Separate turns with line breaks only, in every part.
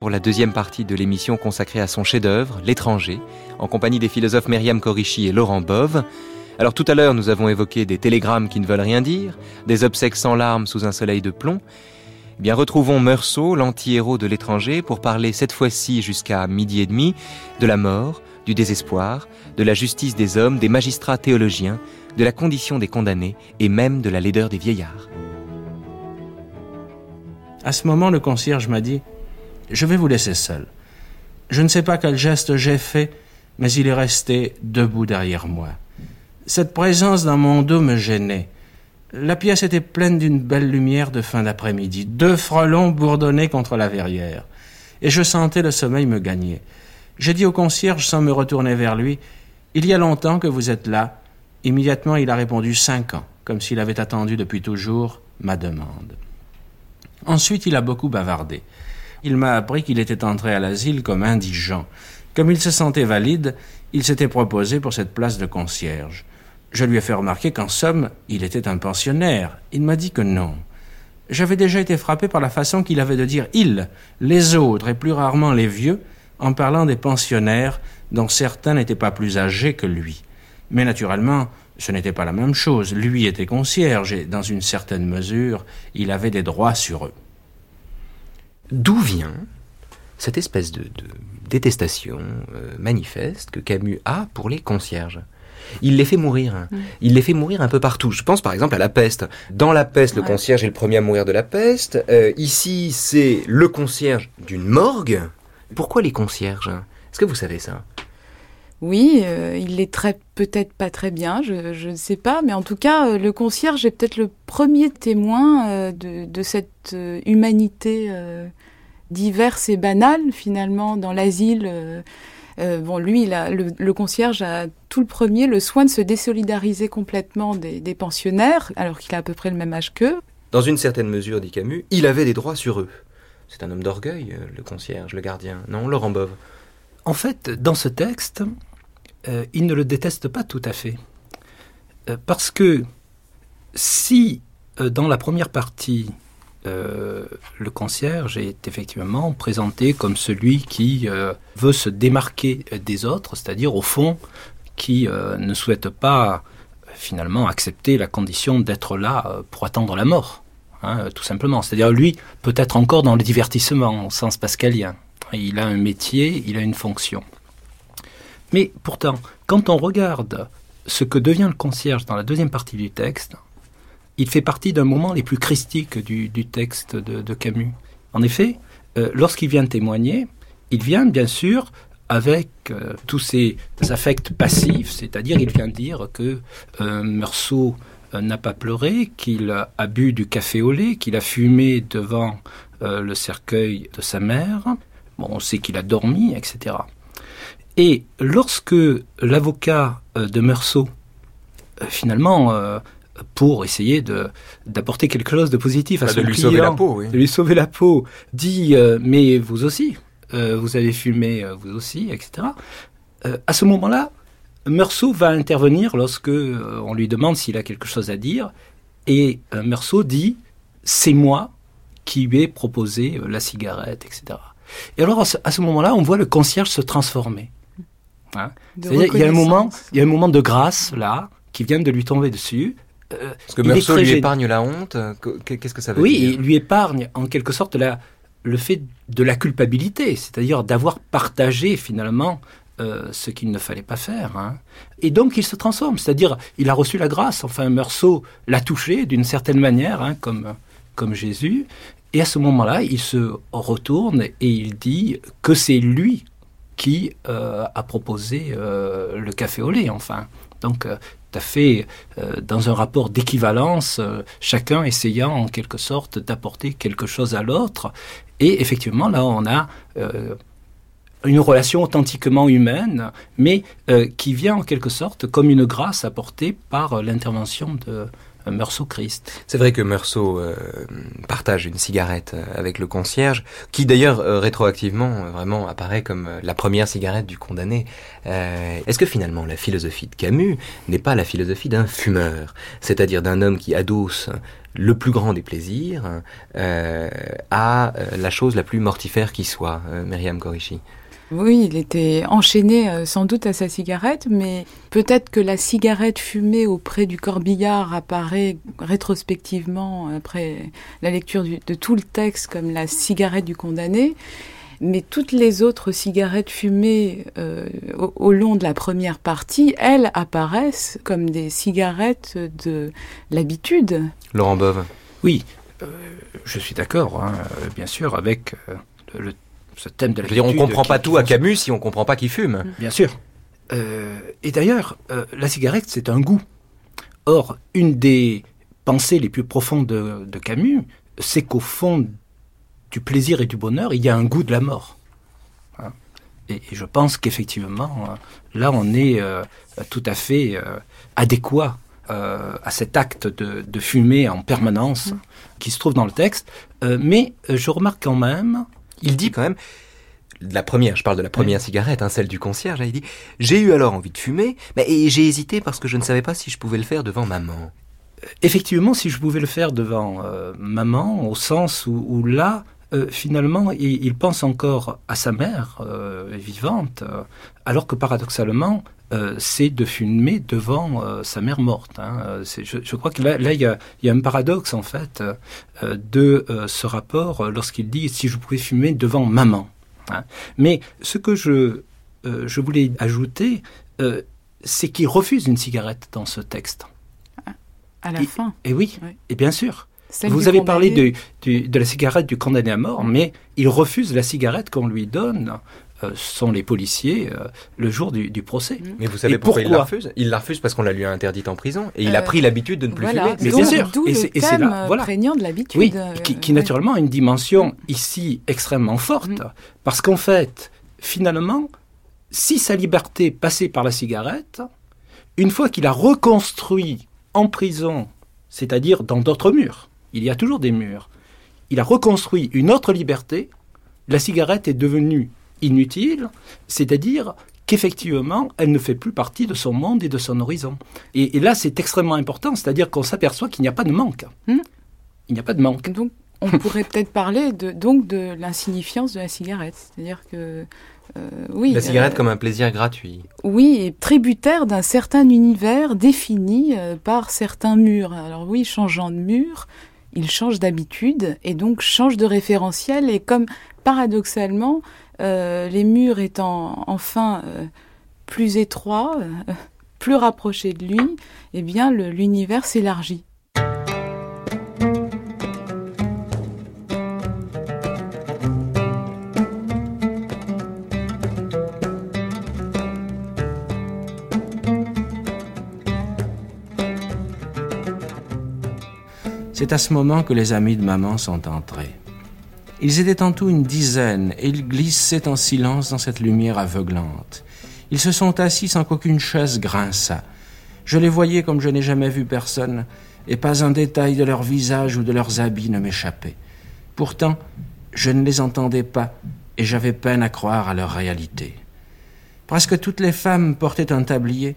pour la deuxième partie de l'émission consacrée à son chef-d'œuvre, L'étranger, en compagnie des philosophes Myriam Corichi et Laurent Bove. Alors tout à l'heure, nous avons évoqué des télégrammes qui ne veulent rien dire, des obsèques sans larmes sous un soleil de plomb. Eh bien, retrouvons Meursault, l'anti-héros de l'étranger, pour parler cette fois-ci jusqu'à midi et demi de la mort, du désespoir, de la justice des hommes, des magistrats théologiens, de la condition des condamnés et même de la laideur des vieillards.
À ce moment, le concierge m'a dit je vais vous laisser seul. Je ne sais pas quel geste j'ai fait, mais il est resté debout derrière moi. Cette présence dans mon dos me gênait. La pièce était pleine d'une belle lumière de fin d'après-midi. Deux frelons bourdonnaient contre la verrière. Et je sentais le sommeil me gagner. J'ai dit au concierge sans me retourner vers lui Il y a longtemps que vous êtes là. Immédiatement, il a répondu cinq ans, comme s'il avait attendu depuis toujours ma demande. Ensuite, il a beaucoup bavardé. Il m'a appris qu'il était entré à l'asile comme indigent. Comme il se sentait valide, il s'était proposé pour cette place de concierge. Je lui ai fait remarquer qu'en somme, il était un pensionnaire. Il m'a dit que non. J'avais déjà été frappé par la façon qu'il avait de dire il, les autres et plus rarement les vieux, en parlant des pensionnaires dont certains n'étaient pas plus âgés que lui. Mais naturellement, ce n'était pas la même chose. Lui était concierge et, dans une certaine mesure, il avait des droits sur eux.
D'où vient cette espèce de, détestation euh, manifeste que Camus a pour les concierges? Il les fait mourir. Mm. Il les fait mourir un peu partout. Je pense par exemple à la peste. Dans la peste, le concierge est le premier à mourir de la peste. Euh, ici, c'est le concierge d'une morgue. Pourquoi les concierges? Est-ce que vous savez ça?
Oui, euh, il les traite peut-être pas très bien, je, ne sais pas, mais en tout cas, le concierge est peut-être le premier témoin de, cette humanité diverses et banales finalement dans l'asile. Euh, euh, bon, lui, il a, le, concierge a tout le premier le soin de se désolidariser complètement des, pensionnaires, alors qu'il a à peu près le même âge qu'eux.
Dans une certaine mesure, dit Camus, il avait des droits sur eux. C'est un homme d'orgueil, euh, le concierge, le gardien. Non, Laurent Bove?
En fait, dans ce texte, il ne le déteste pas tout à fait. parce que si, dans la première partie, euh, le concierge est effectivement présenté comme celui qui euh, veut se démarquer des autres, c'est-à-dire au fond qui euh, ne souhaite pas finalement accepter la condition d'être là pour attendre la mort, hein, tout simplement. C'est-à-dire lui peut-être encore dans le divertissement au sens pascalien. Il a un métier, il a une fonction. Mais pourtant, quand on regarde ce que devient le concierge dans la deuxième partie du texte, il fait partie d'un moment les plus christiques du, texte de, Camus. En effet, euh, lorsqu'il vient témoigner, il vient bien sûr avec euh, tous ces affects passifs, c'est-à-dire il vient dire que euh, Meursault n'a pas pleuré, qu'il a bu du café au lait, qu'il a fumé devant le cercueil de sa mère, on sait qu'il a dormi, etc. Et lorsque l'avocat de Meursault, finalement, pour essayer de d'apporter quelque chose de positif à
bah,
son
de lui
client,
sauver la peau, oui.
de lui sauver la peau, dit euh, mais vous aussi, euh, vous avez fumé euh, vous aussi, etc. à ce moment-là, Meursault va intervenir lorsque on lui demande s'il a quelque chose à dire, et Meursault dit c'est moi qui lui ai proposé la cigarette, etc. Et alors à ce, moment-là, on voit le concierge se transformer. Hein il y a un moment, il y a un moment de grâce là qui vient de lui tomber dessus.
Euh, Parce que Meursault lui épargne la honte. Qu'est-ce que ça veut
dire
Oui,
il lui épargne en quelque sorte la, le fait de la culpabilité, c'est-à-dire d'avoir partagé finalement euh, ce qu'il ne fallait pas faire. Hein. Et donc il se transforme, c'est-à-dire il a reçu la grâce. Enfin, Meursault l'a touché d'une certaine manière, hein, comme, comme Jésus. Et à ce moment-là, il se retourne et il dit que c'est lui qui euh, a proposé le café au lait, enfin. Donc tout à fait euh, dans un rapport d'équivalence, euh, chacun essayant en quelque sorte d'apporter quelque chose à l'autre. Et effectivement, là, on a euh, une relation authentiquement humaine, mais qui vient en quelque sorte comme une grâce apportée par l'intervention de, Meursault Christ.
C'est vrai que Meursault euh, partage une cigarette euh, avec le concierge, qui d'ailleurs euh, rétroactivement vraiment apparaît comme la première cigarette du condamné. Est-ce que finalement la philosophie de Camus n'est pas la philosophie d'un fumeur, c'est-à-dire d'un homme qui adosse le plus grand des plaisirs à la chose la plus mortifère qui soit, Myriam Korishi
oui, il était enchaîné euh, sans doute à sa cigarette, mais peut-être que la cigarette fumée auprès du corbillard apparaît rétrospectivement après la lecture de tout le texte comme la cigarette du condamné. Mais toutes les autres cigarettes fumées euh, au, long de la première partie, elles apparaissent comme des cigarettes de l'habitude.
Laurent Bove.
Oui, euh, je suis d'accord, hein, bien sûr, avec le ce thème de
la On comprend pas tout à Camus si on comprend pas qu'il fume.
Bien sûr. Euh, et d'ailleurs, euh, la cigarette, c'est un goût. Or, une des pensées les plus profondes de, Camus, c'est qu'au fond du plaisir et du bonheur, il y a un goût de la mort. Hein. et, je pense qu'effectivement, euh, là, on est tout à fait adéquat à cet acte de, de, fumer en permanence mm. qui se trouve dans le texte. mais je remarque quand même
il dit quand même, la première, je parle de la première cigarette, hein, celle du concierge, il dit J'ai eu alors envie de fumer, mais j'ai hésité parce que je ne savais pas si je pouvais le faire devant maman.
Euh, effectivement, si je pouvais le faire devant euh, maman, au sens où, là, euh, finalement, il, pense encore à sa mère vivante, alors que paradoxalement, c'est de fumer devant sa mère morte. Hein. Je, crois que là, il, y a, un paradoxe, en fait, de ce rapport lorsqu'il dit si je pouvais fumer devant maman. Hein. Mais ce que je, je voulais ajouter, c'est qu'il refuse une cigarette dans ce texte.
À la fin.
Et oui, et bien sûr. Vous avez parlé de, de, la cigarette du condamné à mort, mais il refuse la cigarette qu'on lui donne. Euh, sont les policiers euh, le jour du, procès. Mm.
Mais vous savez pourquoi, il la refuse? Il la refuse parce qu'on la lui a interdite en prison et il a euh, pris l'habitude de ne plus fumer.
Mais bien sûr, et c'est là, voilà. prégnant de l'habitude.
Oui, qui, naturellement a une dimension ici extrêmement forte, mm. parce qu'en fait, finalement, si sa liberté passait par la cigarette, une fois qu'il a reconstruit en prison, c'est-à-dire dans d'autres murs, il y a toujours des murs. Il a reconstruit une autre liberté. La cigarette est devenue inutile, c'est-à-dire qu'effectivement, elle ne fait plus partie de son monde et de son horizon. Et, là, c'est extrêmement important, c'est-à-dire qu'on s'aperçoit qu'il n'y a pas de manque. Hmm. Il n'y a pas de manque.
Donc, on pourrait peut-être parler de, donc de l'insignifiance de la cigarette, c'est-à-dire que euh, oui,
la cigarette euh, comme un plaisir gratuit.
Oui, et tributaire d'un certain univers défini euh, par certains murs. Alors oui, changeant de mur, il change d'habitude et donc change de référentiel. Et comme paradoxalement, euh, les murs étant enfin euh, plus étroits, euh, plus rapprochés de lui, eh bien l'univers s'élargit.
C'est à ce moment que les amis de maman sont entrés. Ils étaient en tout une dizaine et ils glissaient en silence dans cette lumière aveuglante. Ils se sont assis sans qu'aucune chaise grinçât. Je les voyais comme je n'ai jamais vu personne, et pas un détail de leur visage ou de leurs habits ne m'échappait. Pourtant, je ne les entendais pas, et j'avais peine à croire à leur réalité. Presque toutes les femmes portaient un tablier,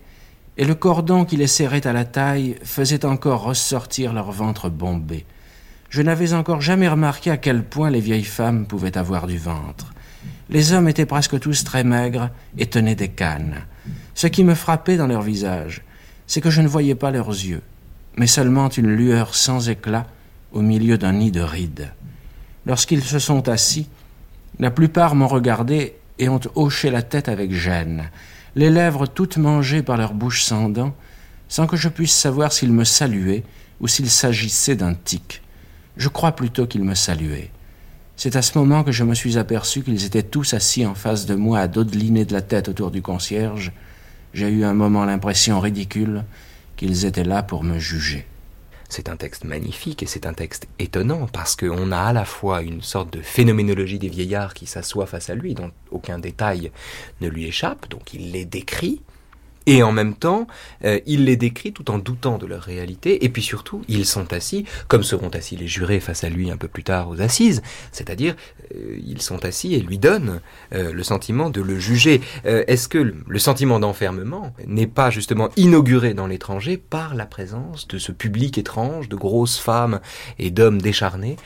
et le cordon qui les serrait à la taille faisait encore ressortir leur ventre bombé. Je n'avais encore jamais remarqué à quel point les vieilles femmes pouvaient avoir du ventre. Les hommes étaient presque tous très maigres et tenaient des cannes. Ce qui me frappait dans leur visage, c'est que je ne voyais pas leurs yeux, mais seulement une lueur sans éclat au milieu d'un nid de rides. Lorsqu'ils se sont assis, la plupart m'ont regardé et ont hoché la tête avec gêne les lèvres toutes mangées par leur bouche sans dents, sans que je puisse savoir s'ils me saluaient ou s'il s'agissait d'un tic. Je crois plutôt qu'ils me saluaient. C'est à ce moment que je me suis aperçu qu'ils étaient tous assis en face de moi à dodeliner de la tête autour du concierge. J'ai eu un moment l'impression ridicule qu'ils étaient là pour me juger.
C'est un texte magnifique et c'est un texte étonnant parce qu'on a à la fois une sorte de phénoménologie des vieillards qui s'assoit face à lui, dont aucun détail ne lui échappe, donc il les décrit, Et en même temps, euh, il les décrit tout en doutant de leur réalité. Et puis surtout, ils sont assis, comme seront assis les jurés face à lui un peu plus tard aux assises. C'est-à-dire, euh, ils sont assis et lui donnent euh, le sentiment de le juger. Est-ce que le sentiment d'enfermement n'est pas justement inauguré dans l'étranger par la présence de ce public étrange, de grosses femmes et d'hommes décharnés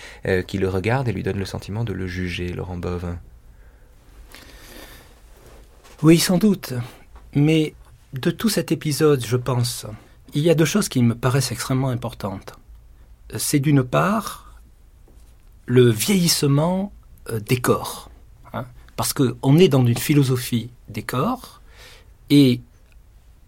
qui le regardent et lui donnent le sentiment de le juger, Laurent Bovin
Oui, sans doute. Mais de tout cet épisode, je pense, il y a deux choses qui me paraissent extrêmement importantes. C'est d'une part le vieillissement euh, des corps. Hein, parce qu'on est dans une philosophie des corps, et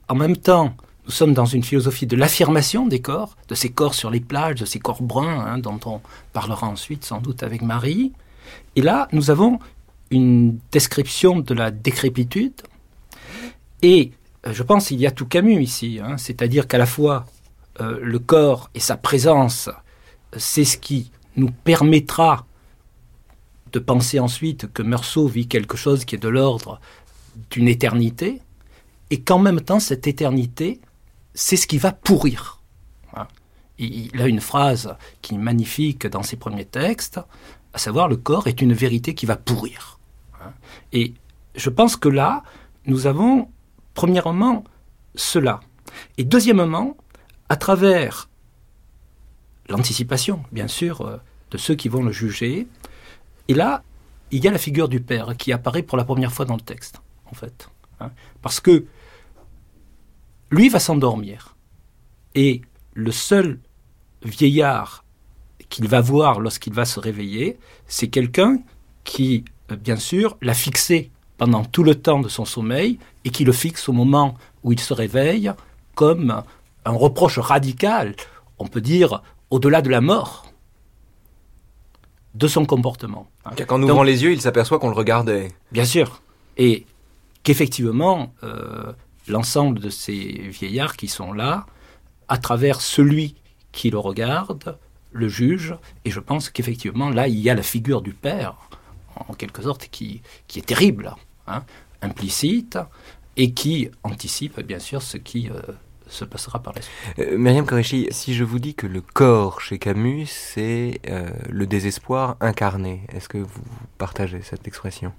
en même temps, nous sommes dans une philosophie de l'affirmation des corps, de ces corps sur les plages, de ces corps bruns, hein, dont on parlera ensuite sans doute avec Marie. Et là, nous avons une description de la décrépitude, et je pense qu'il y a tout Camus ici, hein. c'est-à-dire qu'à la fois euh, le corps et sa présence, c'est ce qui nous permettra de penser ensuite que Meursault vit quelque chose qui est de l'ordre d'une éternité, et qu'en même temps, cette éternité, c'est ce qui va pourrir. Il a une phrase qui est magnifique dans ses premiers textes, à savoir le corps est une vérité qui va pourrir. Et je pense que là, nous avons Premièrement, cela. Et deuxièmement, à travers l'anticipation, bien sûr, euh, de ceux qui vont le juger. Et là, il y a la figure du père qui apparaît pour la première fois dans le texte, en fait. Hein. parce que lui va s'endormir. Et le seul vieillard qu'il va voir lorsqu'il va se réveiller, c'est quelqu'un qui, euh, bien sûr, l'a fixé pendant tout le temps de son sommeil et qui le fixe au moment où il se réveille comme un reproche radical, on peut dire au-delà de la mort, de son comportement.
Qu'en ouvrant les yeux, il s'aperçoit qu'on le regardait.
Bien sûr. Et qu'effectivement, euh, l'ensemble de ces vieillards qui sont là, à travers celui qui le regarde, le juge, et je pense qu'effectivement, là, il y a la figure du père, en quelque sorte, qui, qui est terrible. Hein, implicite, et qui anticipe bien sûr ce qui euh, se passera par la suite.
Euh, Myriam Koreshi, si je vous dis que le corps chez Camus, c'est euh, le désespoir incarné, est-ce que vous partagez cette expression?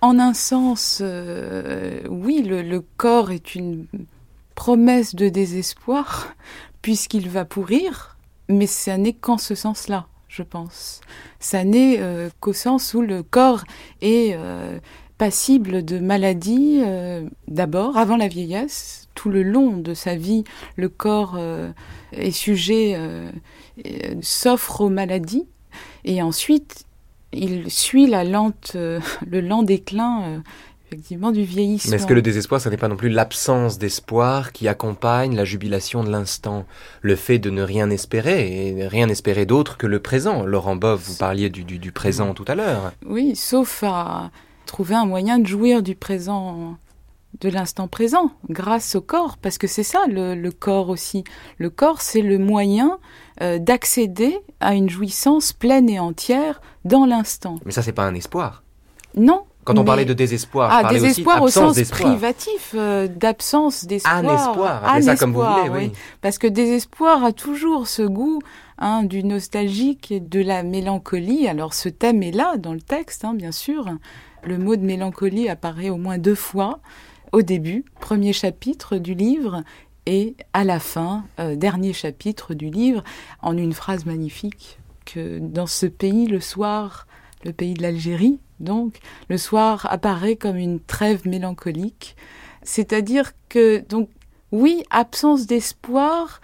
En un sens, oui, le, corps est une promesse de désespoir, puisqu'il va pourrir, mais ça n'est qu'en ce sens-là je pense. Ça n'est euh, qu'au sens où le corps est euh, passible de maladies, euh, d'abord, avant la vieillesse, tout le long de sa vie, le corps est sujet, s'offre aux maladies, et ensuite, il suit la lente, le lent déclin effectivement du vieillissement.
Mais est-ce que le désespoir, ce n'est pas non plus l'absence d'espoir qui accompagne la jubilation de l'instant? Le fait de ne rien espérer, et rien espérer d'autre que le présent. Laurent Bove, vous parliez du, du, présent tout à l'heure.
Oui, sauf à trouver un moyen de jouir du présent de l'instant présent grâce au corps parce que c'est ça le, corps aussi le corps c'est le moyen euh, d'accéder à une jouissance pleine et entière dans l'instant
mais ça c'est pas un espoir
non
quand on parlait de désespoir,
ah, désespoir au sens privatif, euh, d'absence d'espoir.
Un espoir, appelez ça comme vous voulez, oui.
Parce que désespoir a toujours ce goût hein, du nostalgique et de la mélancolie. Alors ce thème est là dans le texte, hein, bien sûr. Le mot de mélancolie apparaît au moins deux fois au début, premier chapitre du livre, et à la fin, euh, dernier chapitre du livre, en une phrase magnifique que dans ce pays, le soir, le pays de l'Algérie, donc le soir apparaît comme une trêve mélancolique. C'est-à-dire que, donc, oui, absence d'espoir,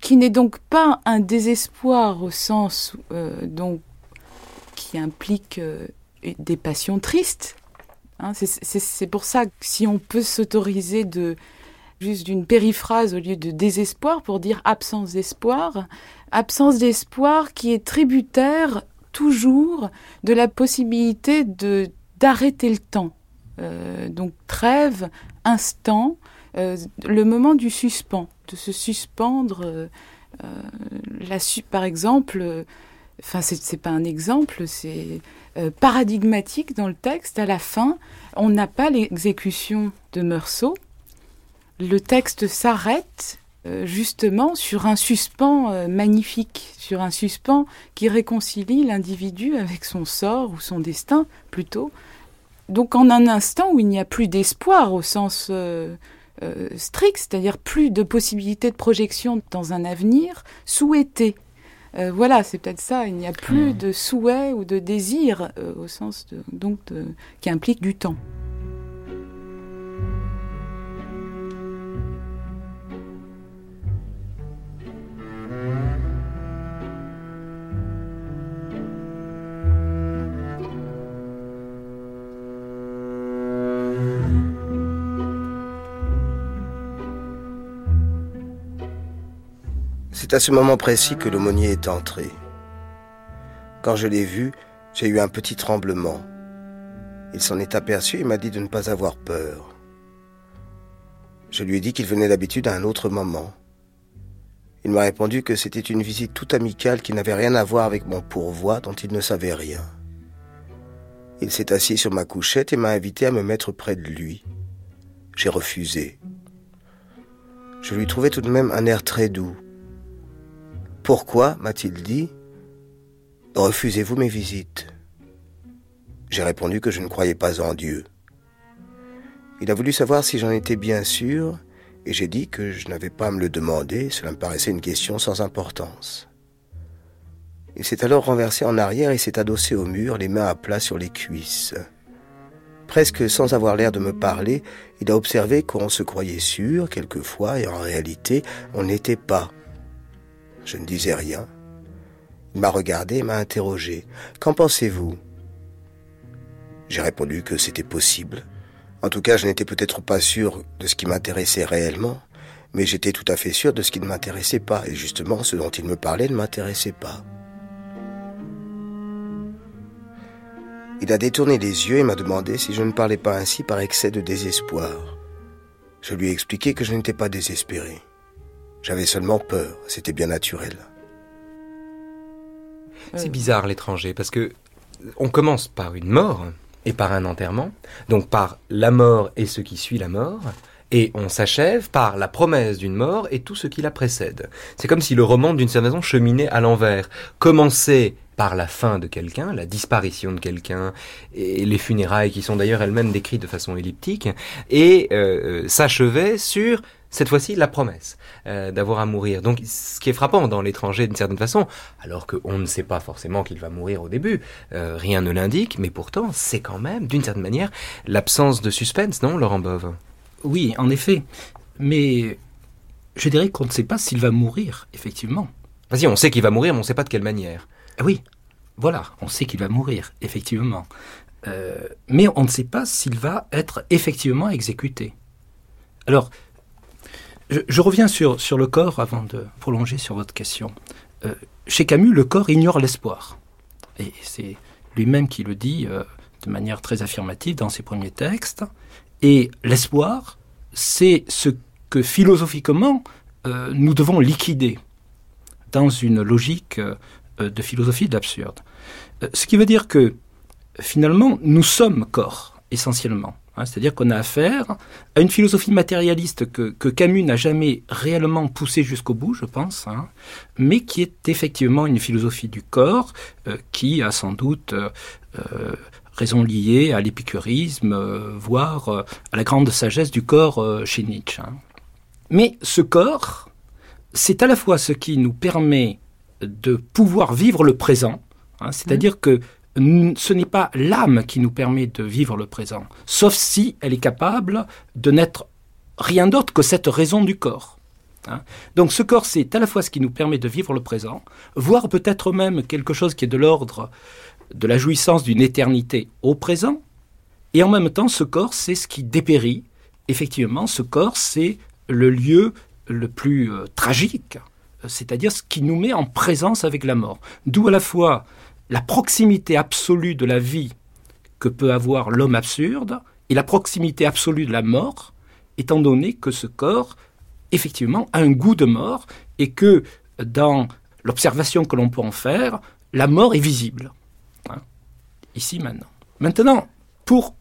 qui n'est donc pas un désespoir au sens euh, donc, qui implique euh, des passions tristes. Hein. c'est pour ça que si on peut s'autoriser de juste d'une périphrase au lieu de désespoir pour dire absence d'espoir, absence d'espoir qui est tributaire toujours de la possibilité de d'arrêter le temps. Euh, donc trêve, instant, euh, le moment du suspens, de se suspendre. Euh, la, par exemple, enfin c'est pas un exemple, c'est paradigmatique dans le texte. À la fin, on n'a pas l'exécution de Meursault. Le texte s'arrête euh, justement sur un suspens euh, magnifique, sur un suspens qui réconcilie l'individu avec son sort ou son destin plutôt. Donc en un instant où il n'y a plus d'espoir au sens strict, c'est-à-dire plus de possibilités de projection dans un avenir souhaité. Euh, voilà, c'est peut-être ça. Il n'y a plus hmm. de souhait ou de désir euh, au sens donc qui implique du temps.
C'est à ce moment précis que l'aumônier est entré. Quand je l'ai vu, j'ai eu un petit tremblement. Il s'en est aperçu et m'a dit de ne pas avoir peur. Je lui ai dit qu'il venait d'habitude à un autre moment. Il m'a répondu que c'était une visite tout amicale qui n'avait rien à voir avec mon pourvoi dont il ne savait rien. Il s'est assis sur ma couchette et m'a invité à me mettre près de lui. J'ai refusé. Je lui trouvais tout de même un air très doux, pourquoi, m'a-t-il dit, refusez-vous mes visites? J'ai répondu que je ne croyais pas en Dieu. Il a voulu savoir si j'en étais bien sûr, et j'ai dit que je n'avais pas à me le demander, cela me paraissait une question sans importance. Il s'est alors renversé en arrière et s'est adossé au mur, les mains à plat sur les cuisses. Presque sans avoir l'air de me parler, il a observé qu'on se croyait sûr quelquefois, et en réalité, on n'était pas. Je ne disais rien. Il m'a regardé et m'a interrogé. Qu'en pensez-vous? J'ai répondu que c'était possible. En tout cas, je n'étais peut-être pas sûr de ce qui m'intéressait réellement, mais j'étais tout à fait sûr de ce qui ne m'intéressait pas, et justement ce dont il me parlait ne m'intéressait pas. Il a détourné les yeux et m'a demandé si je ne parlais pas ainsi par excès de désespoir. Je lui ai expliqué que je n'étais pas désespéré. J'avais seulement peur, c'était bien naturel.
C'est bizarre l'étranger, parce que on commence par une mort et par un enterrement, donc par la mort et ce qui suit la mort, et on s'achève par la promesse d'une mort et tout ce qui la précède. C'est comme si le roman, d'une certaine façon, cheminait à l'envers. Commençait par la fin de quelqu'un, la disparition de quelqu'un, et les funérailles qui sont d'ailleurs elles-mêmes décrites de façon elliptique, et euh, euh s'achevait sur cette fois-ci la promesse euh, d'avoir à mourir. Donc ce qui est frappant dans l'étranger d'une certaine façon, alors qu'on ne sait pas forcément qu'il va mourir au début, euh, rien ne l'indique, mais pourtant c'est quand même d'une certaine manière l'absence de suspense, non Laurent Bove?
Oui, en effet. Mais je dirais qu'on ne sait pas s'il va mourir, effectivement.
Vas-y, on sait qu'il va mourir, mais on ne sait pas de quelle manière.
Ah oui, voilà, on sait qu'il va mourir, effectivement. Euh, mais on ne sait pas s'il va être effectivement exécuté. Alors, je, reviens sur, sur le corps avant de prolonger sur votre question. Euh, chez Camus, le corps ignore l'espoir. Et c'est lui-même qui le dit euh, de manière très affirmative dans ses premiers textes. Et l'espoir, c'est ce que philosophiquement euh, nous devons liquider dans une logique de philosophie de l'absurde. ce qui veut dire que finalement, nous sommes corps, essentiellement. Hein, c'est-à-dire qu'on a affaire à une philosophie matérialiste que, Camus n'a jamais réellement poussée jusqu'au bout, je pense, hein, mais qui est effectivement une philosophie du corps euh, qui a sans doute euh, euh, raison liée à l'épicurisme, voire à la grande sagesse du corps chez Nietzsche. Hein. Mais ce corps, c'est à la fois ce qui nous permet de pouvoir vivre le présent, c'est-à-dire mmh. que ce n'est pas l'âme qui nous permet de vivre le présent, sauf si elle est capable de n'être rien d'autre que cette raison du corps. Hein. Donc ce corps, c'est à la fois ce qui nous permet de vivre le présent, voire peut-être même quelque chose qui est de l'ordre de la jouissance d'une éternité au présent, et en même temps, ce corps, c'est ce qui dépérit. Effectivement, ce corps, c'est le lieu le plus euh, tragique, c'est-à-dire ce qui nous met en présence avec la mort. D'où à la fois la proximité absolue de la vie que peut avoir l'homme absurde et la proximité absolue de la mort, étant donné que ce corps, effectivement, a un goût de mort et que dans l'observation que l'on peut en faire, la mort est visible. Hein, ici, maintenant. Maintenant, pour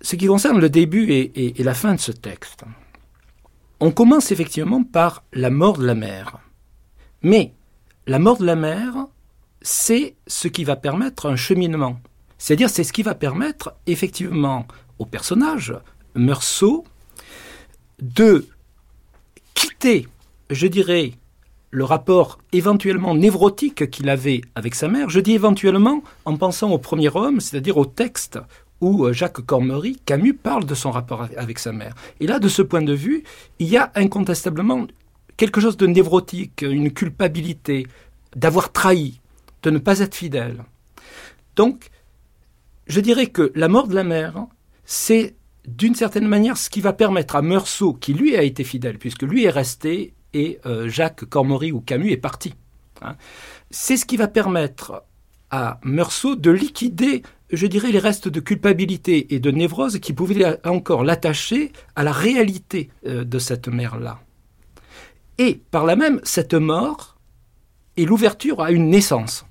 ce qui concerne le début et, la fin de ce texte, on commence effectivement par la mort de la mère. Mais la mort de la mère, c'est ce qui va permettre un cheminement. C'est-à-dire, c'est ce qui va permettre effectivement au personnage, Meursault, de quitter, je dirais, le rapport éventuellement névrotique qu'il avait avec sa mère. Je dis éventuellement en pensant au premier homme, c'est-à-dire au texte où euh, Jacques Cormery, Camus parle de son rapport avec sa mère. Et là, de ce point de vue, il y a incontestablement quelque chose de névrotique, une culpabilité d'avoir trahi, de ne pas être fidèle. Donc, je dirais que la mort de la mère, c'est d'une certaine manière ce qui va permettre à Meursault, qui lui a été fidèle, puisque lui est resté et euh, Jacques Cormery ou Camus est parti. Hein, c'est ce qui va permettre à Meursault de liquider je dirais, les restes de culpabilité et de névrose qui pouvaient encore l'attacher à la réalité euh, de cette mère-là. Et par là même, cette mort est l'ouverture à une naissance.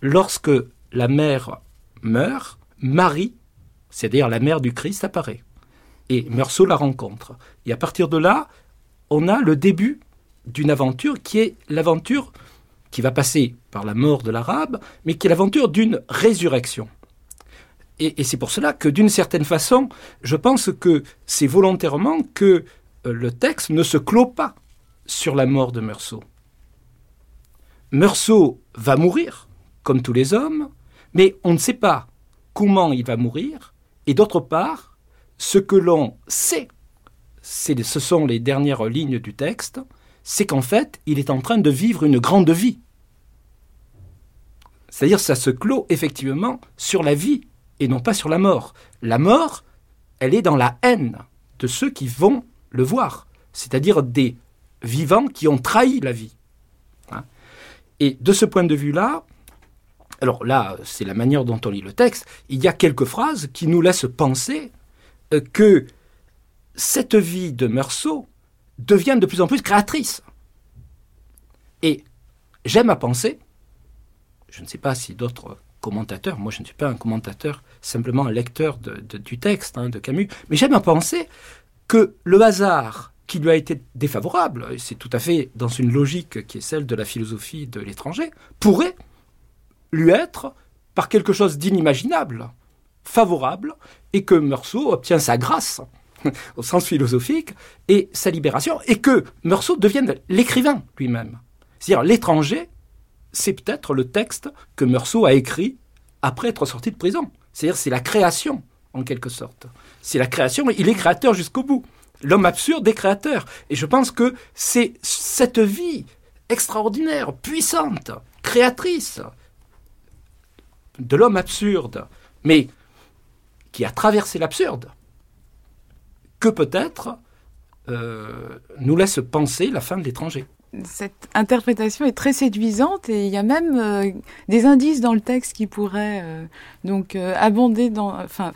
Lorsque la mère meurt, Marie, c'est-à-dire la mère du Christ, apparaît. Et Meursault la rencontre. Et à partir de là, on a le début d'une aventure qui est l'aventure qui va passer par la mort de l'arabe, mais qui est l'aventure d'une résurrection. Et, c'est pour cela que, d'une certaine façon, je pense que c'est volontairement que euh, le texte ne se clôt pas sur la mort de Meursault. Meursault va mourir, comme tous les hommes, mais on ne sait pas comment il va mourir, et d'autre part, ce que l'on sait, ce sont les dernières lignes du texte, c'est qu'en fait, il est en train de vivre une grande vie. C'est-à-dire ça se clôt effectivement sur la vie et non pas sur la mort. La mort, elle est dans la haine de ceux qui vont le voir, c'est-à-dire des vivants qui ont trahi la vie. Hein. Et de ce point de vue-là, alors là, c'est la manière dont on lit le texte, il y a quelques phrases qui nous laissent penser euh, que cette vie de Meursault devient de plus en plus créatrice. Et j'aime à penser, je ne sais pas si d'autres commentateurs, moi je ne suis pas un commentateur, simplement un lecteur du texte hein, de Camus, mais j'aime à penser que le hasard qui lui a été défavorable, c'est tout à fait dans une logique qui est celle de la philosophie de l'étranger, pourrait lui être, par quelque chose d'inimaginable, favorable, et que Meursault obtient sa grâce au sens philosophique, et sa libération, et que Meursault devienne l'écrivain lui-même. C'est-à-dire l'étranger, c'est peut-être le texte que Meursault a écrit après être sorti de prison. C'est-à-dire c'est la création, en quelque sorte. C'est la création, il est créateur jusqu'au bout. L'homme absurde est créateur. Et je pense que c'est cette vie extraordinaire, puissante, créatrice de l'homme absurde, mais qui a traversé l'absurde, que peut-être euh, nous laisse penser la fin de l'étranger.
Cette interprétation est très séduisante et il y a même euh, des indices dans le texte qui pourraient euh, donc abonder enfin,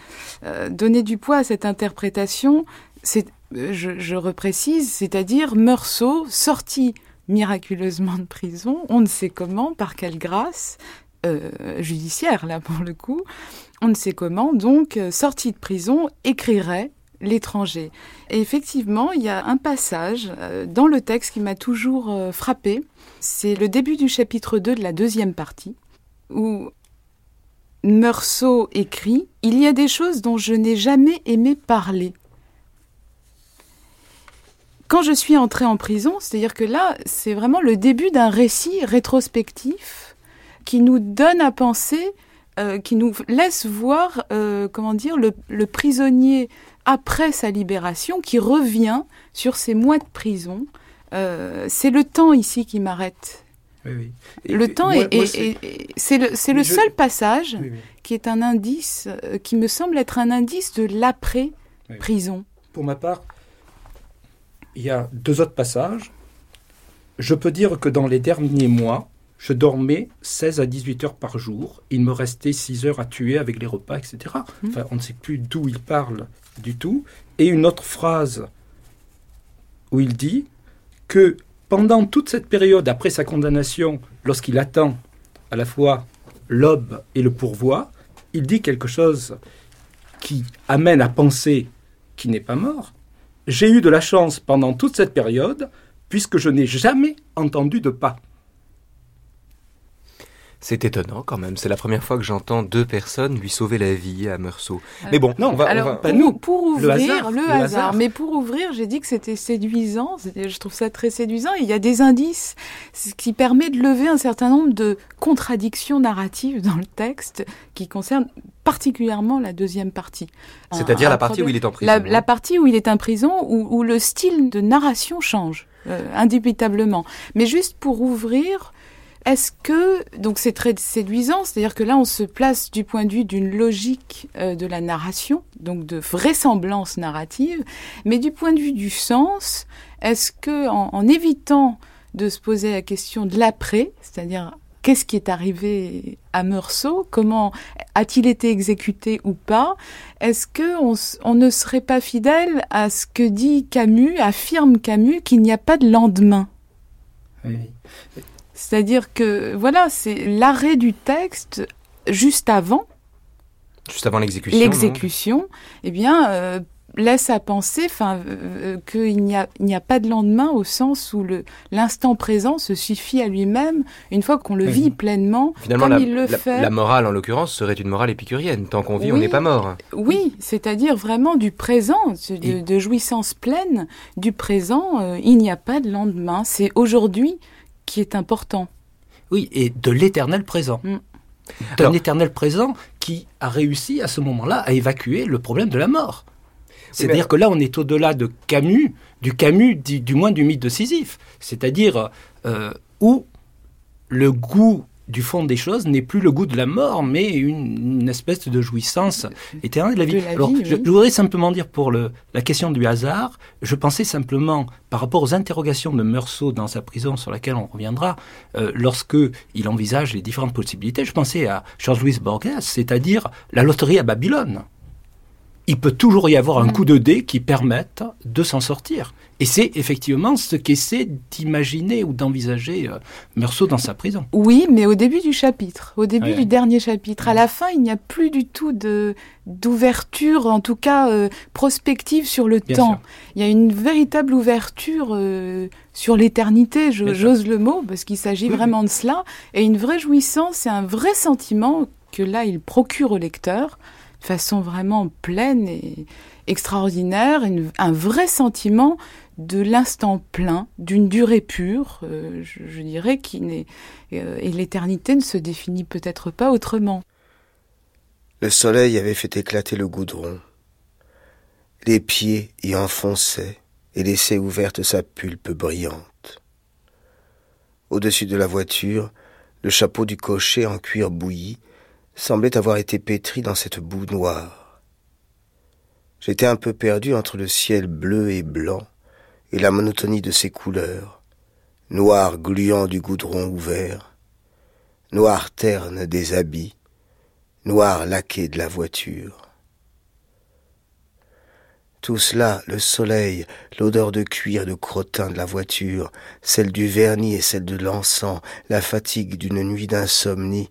donner du poids à cette interprétation. Je, je reprécise, c'est-à-dire Meursault sorti miraculeusement de prison, on ne sait comment, par quelle grâce, judiciaire là pour le coup, on ne sait comment, donc sorti de prison, écrirait l'étranger. Et effectivement, il y a un passage euh, dans le texte qui m'a toujours euh, frappé. C'est le début du chapitre 2 de la deuxième partie, où Meursault écrit Il y a des choses dont je n'ai jamais aimé parler. Quand je suis entrée en prison, c'est-à-dire que là, c'est vraiment le début d'un récit rétrospectif qui nous donne à penser, euh, qui nous laisse voir, comment dire, le prisonnier après sa libération, qui revient sur ses mois de prison. Euh, c'est le temps ici qui m'arrête. le temps est, c'est le, le seul passage qui est un indice, euh, qui me semble être un indice de l'après-prison.
Pour ma part, il y a deux autres passages. Je peux dire que dans les derniers mois, je dormais 16 à 18 heures par jour. Il me restait 6 heures à tuer avec les repas, etc. Mmh. Enfin, on ne sait plus d'où il parle du tout. Et une autre phrase où il dit que pendant toute cette période après sa condamnation, lorsqu'il attend à la fois l'aube et le pourvoi, il dit quelque chose qui amène à penser qu'il n'est pas mort. J'ai eu de la chance pendant toute cette période, puisque je n'ai jamais entendu de pas.
C'est étonnant quand même. C'est la première fois que j'entends deux personnes lui sauver la vie à Meursault. Mais bon, non, on va.
Alors,
on va-
pour,
nous,
pour ouvrir,
le hasard,
le
le
hasard.
hasard.
Mais pour ouvrir, j'ai dit que c'était séduisant. Je trouve ça très séduisant. Il y a des indices, ce qui permet de lever un certain nombre de contradictions narratives dans le texte qui concernent particulièrement la deuxième partie.
C'est-à-dire la partie où il est en prison.
la,
hein.
la partie où il est en prison, où, où le style de narration change, euh, indubitablement. Mais juste pour ouvrir, est-ce que donc c'est très séduisant, c'est-à-dire que là on se place du point de vue d'une logique euh, de la narration, donc de vraisemblance narrative, mais du point de vue du sens, est-ce que en, évitant de se poser la question de l'après, c'est-à-dire qu'est-ce qui est arrivé à Meursault, comment a-t-il été exécuté ou pas, est-ce que on ne serait pas fidèle à ce que dit Camus, affirme Camus qu'il n'y a pas de lendemain?
Oui.
C'est-à-dire que, voilà, c'est l'arrêt du texte juste avant
Juste avant l'exécution.
l'exécution, eh bien, euh, laisse à penser enfin, euh, qu'il n'y a, a pas de lendemain au sens où l'instant présent se suffit à lui-même une fois qu'on le vit pleinement,
Finalement,
comme
la,
il le
la-
fait.
la morale, en l'occurrence, serait une morale épicurienne. Tant qu'on vit, on n'est pas mort.
Oui, c'est-à-dire vraiment du présent, de, jouissance pleine du présent. euh, il n'y a pas de lendemain. C'est aujourd'hui qui est important.
Oui, et de l'éternel présent.
Mm.
D'un éternel présent qui a réussi à ce moment-là à évacuer le problème de la mort. C'est-à-dire que là, on est au-delà de Camus, du Camus, du, du moins du mythe de Sisyphe. C'est-à-dire euh, où le goût du fond des choses n'est plus le goût de la mort, mais une, une espèce de jouissance éternelle de la vie.
De la
Alors,
vie,
je,
oui.
je voudrais simplement dire pour le, la question du hasard, je pensais simplement, par rapport aux interrogations de Meursault dans sa prison, sur laquelle on reviendra, euh, lorsque il envisage les différentes possibilités, je pensais à George-Louis Borges, c'est-à-dire la loterie à Babylone. Il peut toujours y avoir un
Mm.
coup de dé qui permette de s'en sortir. Et c'est effectivement ce qu'essaie d'imaginer ou d'envisager euh, Meursault dans sa prison.
Oui, mais au début du chapitre, au début
Ouais.
du dernier chapitre. À la fin, il n'y a plus du tout de d'ouverture, en tout cas euh, prospective sur le
Bien
temps.
sûr.
Il y a une véritable ouverture euh, sur l'éternité, j'ose le mot, parce qu'il s'agit
Oui,
vraiment de cela, et une vraie jouissance et un vrai sentiment que là, il procure au lecteur, de façon vraiment pleine et extraordinaire, une- un vrai sentiment de l'instant plein, d'une durée pure, euh, je, dirais, qui n'est euh, et l'éternité ne se définit peut-être pas autrement.
Le soleil avait fait éclater le goudron. Les pieds y enfonçaient et laissaient ouverte sa pulpe brillante. Au-dessus de la voiture, le chapeau du cocher en cuir bouilli semblait avoir été pétri dans cette boue noire. J'étais un peu perdu entre le ciel bleu et blanc et la monotonie de ses couleurs, noir gluant du goudron ouvert, noir terne des habits, noir laqué de la voiture. Tout cela, le soleil, l'odeur de cuir et de crottin de la voiture, celle du vernis et celle de l'encens, la fatigue d'une nuit d'insomnie,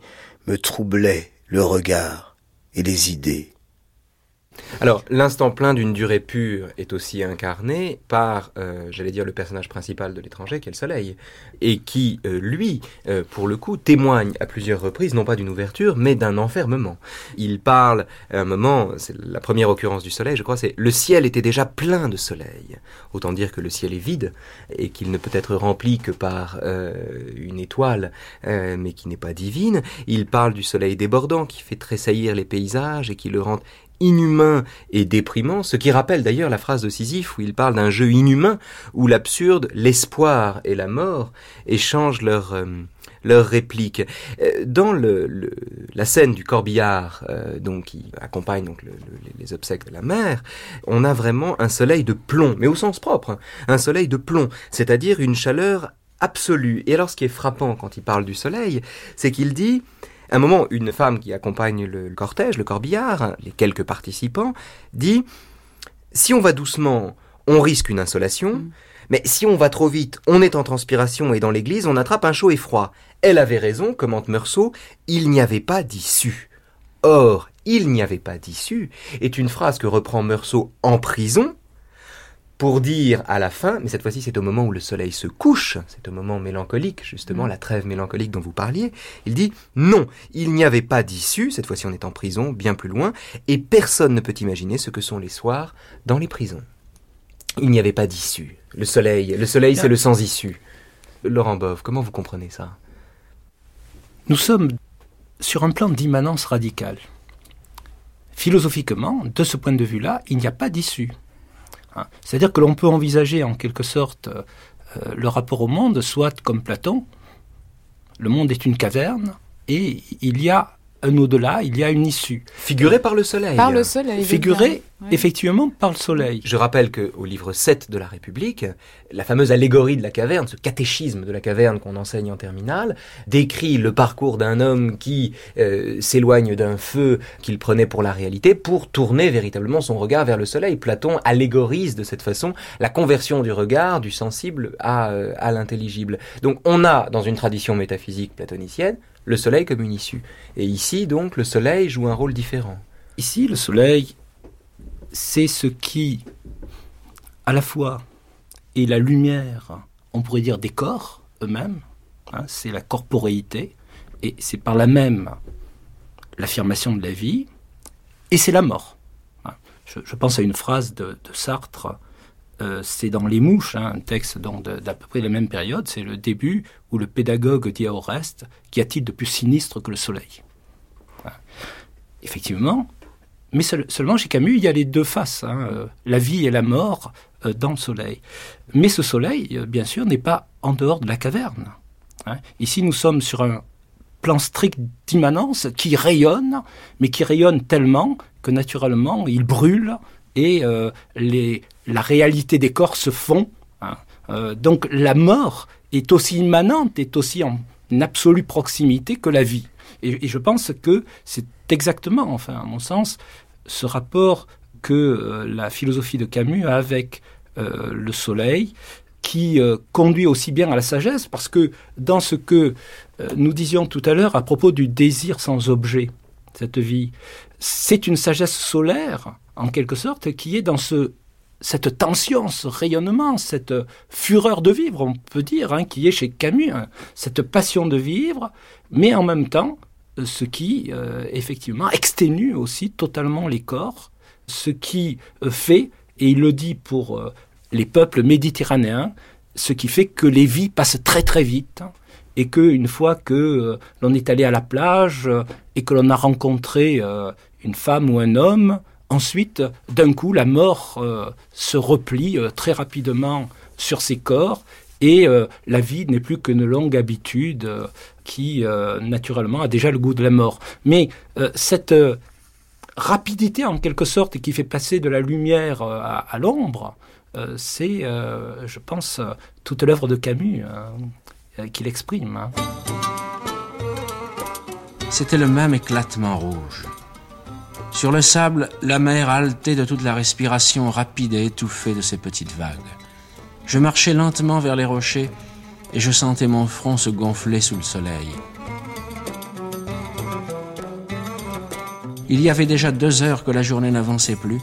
me troublait le regard et les idées.
Alors, l'instant plein d'une durée pure est aussi incarné par, euh, j'allais dire, le personnage principal de l'étranger, qui est le soleil, et qui, euh, lui, euh, pour le coup, témoigne à plusieurs reprises, non pas d'une ouverture, mais d'un enfermement. Il parle, à un moment, c'est la première occurrence du soleil, je crois, c'est le ciel était déjà plein de soleil. Autant dire que le ciel est vide, et qu'il ne peut être rempli que par une étoile, mais qui n'est pas divine. Il parle du soleil débordant, qui fait tressaillir les paysages, et qui le rend inhumain et déprimant, ce qui rappelle d'ailleurs la phrase de Sisyphe où il parle d'un jeu inhumain où l'absurde, l'espoir et la mort échangent leurs euh, répliques. Euh, Dans la scène du corbillard, euh, donc qui accompagne donc le- le- les obsèques de la mère, on a vraiment un soleil de plomb, mais au sens propre, hein, un soleil de plomb, c'est-à-dire une chaleur absolue. Et alors, ce qui est frappant quand il parle du soleil, c'est qu'il dit un moment, une femme qui accompagne le le cortège, le corbillard, les quelques participants, dit Si on va doucement, on risque une insolation,
Mm.
Mais si on va trop vite, on est en transpiration et dans l'église, on attrape un chaud et froid. Elle avait raison, commente Meursault, il n'y avait pas d'issue. Or, il n'y avait pas d'issue est une phrase que reprend Meursault en prison pour dire à la fin, mais cette fois-ci c'est au moment où le soleil se couche, c'est au moment mélancolique, justement, mm. la trêve mélancolique dont vous parliez, il dit non, il n'y avait pas d'issue, cette fois-ci on est en prison, bien plus loin, et personne ne peut imaginer ce que sont les soirs dans les prisons. Il n'y avait pas d'issue. Le soleil, le soleil c'est le sans issue. Laurent Bove, comment vous comprenez ça?
Nous sommes sur un plan d'immanence radicale. Philosophiquement, de ce point de vue-là, il n'y a pas d'issue. Hein. C'est-à-dire que l'on peut envisager en quelque sorte euh, le rapport au monde, soit comme Platon, le monde est une caverne et il y a un au-delà, il y a une issue.
Figuré par le soleil.
Par le soleil.
Figuré effectivement par le soleil.
Je rappelle qu'au livre 7 de la République, la fameuse allégorie de la caverne, ce catéchisme de la caverne qu'on enseigne en terminale, décrit le parcours d'un homme qui euh, s'éloigne d'un feu qu'il prenait pour la réalité pour tourner véritablement son regard vers le soleil. Platon allégorise de cette façon la conversion du regard du sensible à, euh, à l'intelligible. Donc on a dans une tradition métaphysique platonicienne le soleil comme une issue. Et ici, donc, le soleil joue un rôle différent.
Ici, le soleil, c'est ce qui, à la fois, est la lumière, on pourrait dire, des corps eux-mêmes, hein, c'est la corporéité, et c'est par là même l'affirmation de la vie, et c'est la mort. Hein. Je, pense à une phrase de Sartre euh, c'est dans Les Mouches, hein, un texte d'à peu près la même période, c'est le début où le pédagogue dit à Oreste Qu'y a-t-il de plus sinistre que le soleil Effectivement, mais seulement chez Camus, il y a les deux faces, hein, euh, la vie et la mort euh, dans le soleil. Mais ce soleil, bien sûr, n'est pas en dehors de la caverne. Hein. Ici, nous sommes sur un plan strict d'immanence qui rayonne, mais qui rayonne tellement que naturellement, il brûle et les, la réalité des corps se fond. Hein. Euh, donc la mort est aussi immanente, est aussi en absolue proximité que la vie. Et, je pense que c'est exactement, enfin, à mon sens, ce rapport que euh, la philosophie de Camus a avec euh, le soleil, qui conduit aussi bien à la sagesse, parce que dans ce que nous disions tout à l'heure à propos du désir sans objet, cette vie, c'est une sagesse solaire, en quelque sorte, qui est dans ce cette tension, ce rayonnement, cette fureur de vivre, on peut dire, hein, qui est chez Camus, hein, cette passion de vivre, mais en même temps, ce qui, euh, effectivement, exténue aussi totalement les corps, ce qui euh, fait, et il le dit pour euh, les peuples méditerranéens, ce qui fait que les vies passent très très vite, hein, et qu'une fois que l'on est allé à la plage et que l'on a rencontré une femme ou un homme, Ensuite, d'un coup, la mort euh, se replie euh, très rapidement sur ses corps et euh, la vie n'est plus qu'une longue habitude qui, naturellement, a déjà le goût de la mort. Mais cette rapidité, en quelque sorte, qui fait passer de la lumière à, l'ombre, c'est, je pense, toute l'œuvre de Camus qu'il exprime. Hein.
C'était le même éclatement rouge. Sur le sable, la mer haletait de toute la respiration rapide et étouffée de ces petites vagues. Je marchais lentement vers les rochers et je sentais mon front se gonfler sous le soleil. Il y avait déjà deux heures que la journée n'avançait plus,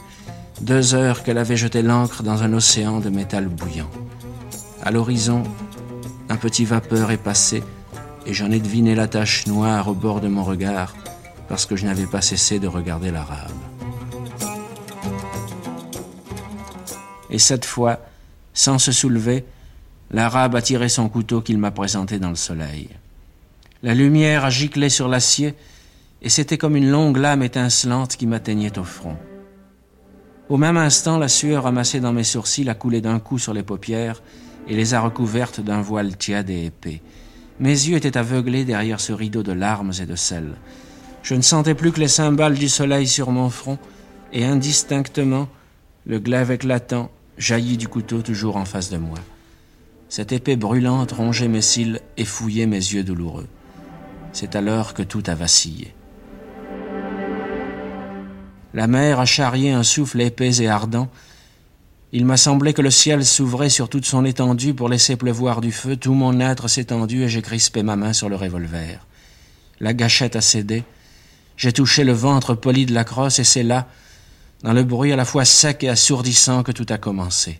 deux heures qu'elle avait jeté l'ancre dans un océan de métal bouillant. À l'horizon, un petit vapeur est passé et j'en ai deviné la tache noire au bord de mon regard parce que je n'avais pas cessé de regarder l'arabe. Et cette fois, sans se soulever, l'arabe a tiré son couteau qu'il m'a présenté dans le soleil. La lumière a giclé sur l'acier et c'était comme une longue lame étincelante qui m'atteignait au front. Au même instant, la sueur amassée dans mes sourcils a coulé d'un coup sur les paupières et les a recouvertes d'un voile tiède et épais. Mes yeux étaient aveuglés derrière ce rideau de larmes et de sel. Je ne sentais plus que les cymbales du soleil sur mon front, et indistinctement, le glaive éclatant jaillit du couteau toujours en face de moi. Cette épée brûlante rongeait mes cils et fouillait mes yeux douloureux. C'est alors que tout a vacillé. La mer a charrié un souffle épais et ardent, Il m'a semblé que le ciel s'ouvrait sur toute son étendue pour laisser pleuvoir du feu. Tout mon être s'est tendu et j'ai crispé ma main sur le revolver. La gâchette a cédé. J'ai touché le ventre poli de la crosse et c'est là, dans le bruit à la fois sec et assourdissant, que tout a commencé.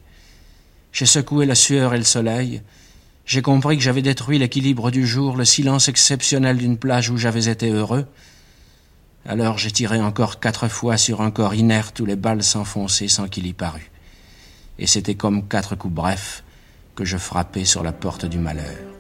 J'ai secoué la sueur et le soleil. J'ai compris que j'avais détruit l'équilibre du jour, le silence exceptionnel d'une plage où j'avais été heureux. Alors j'ai tiré encore quatre fois sur un corps inerte où les balles s'enfonçaient sans qu'il y parût et c'était comme quatre coups brefs que je frappais sur la porte du malheur.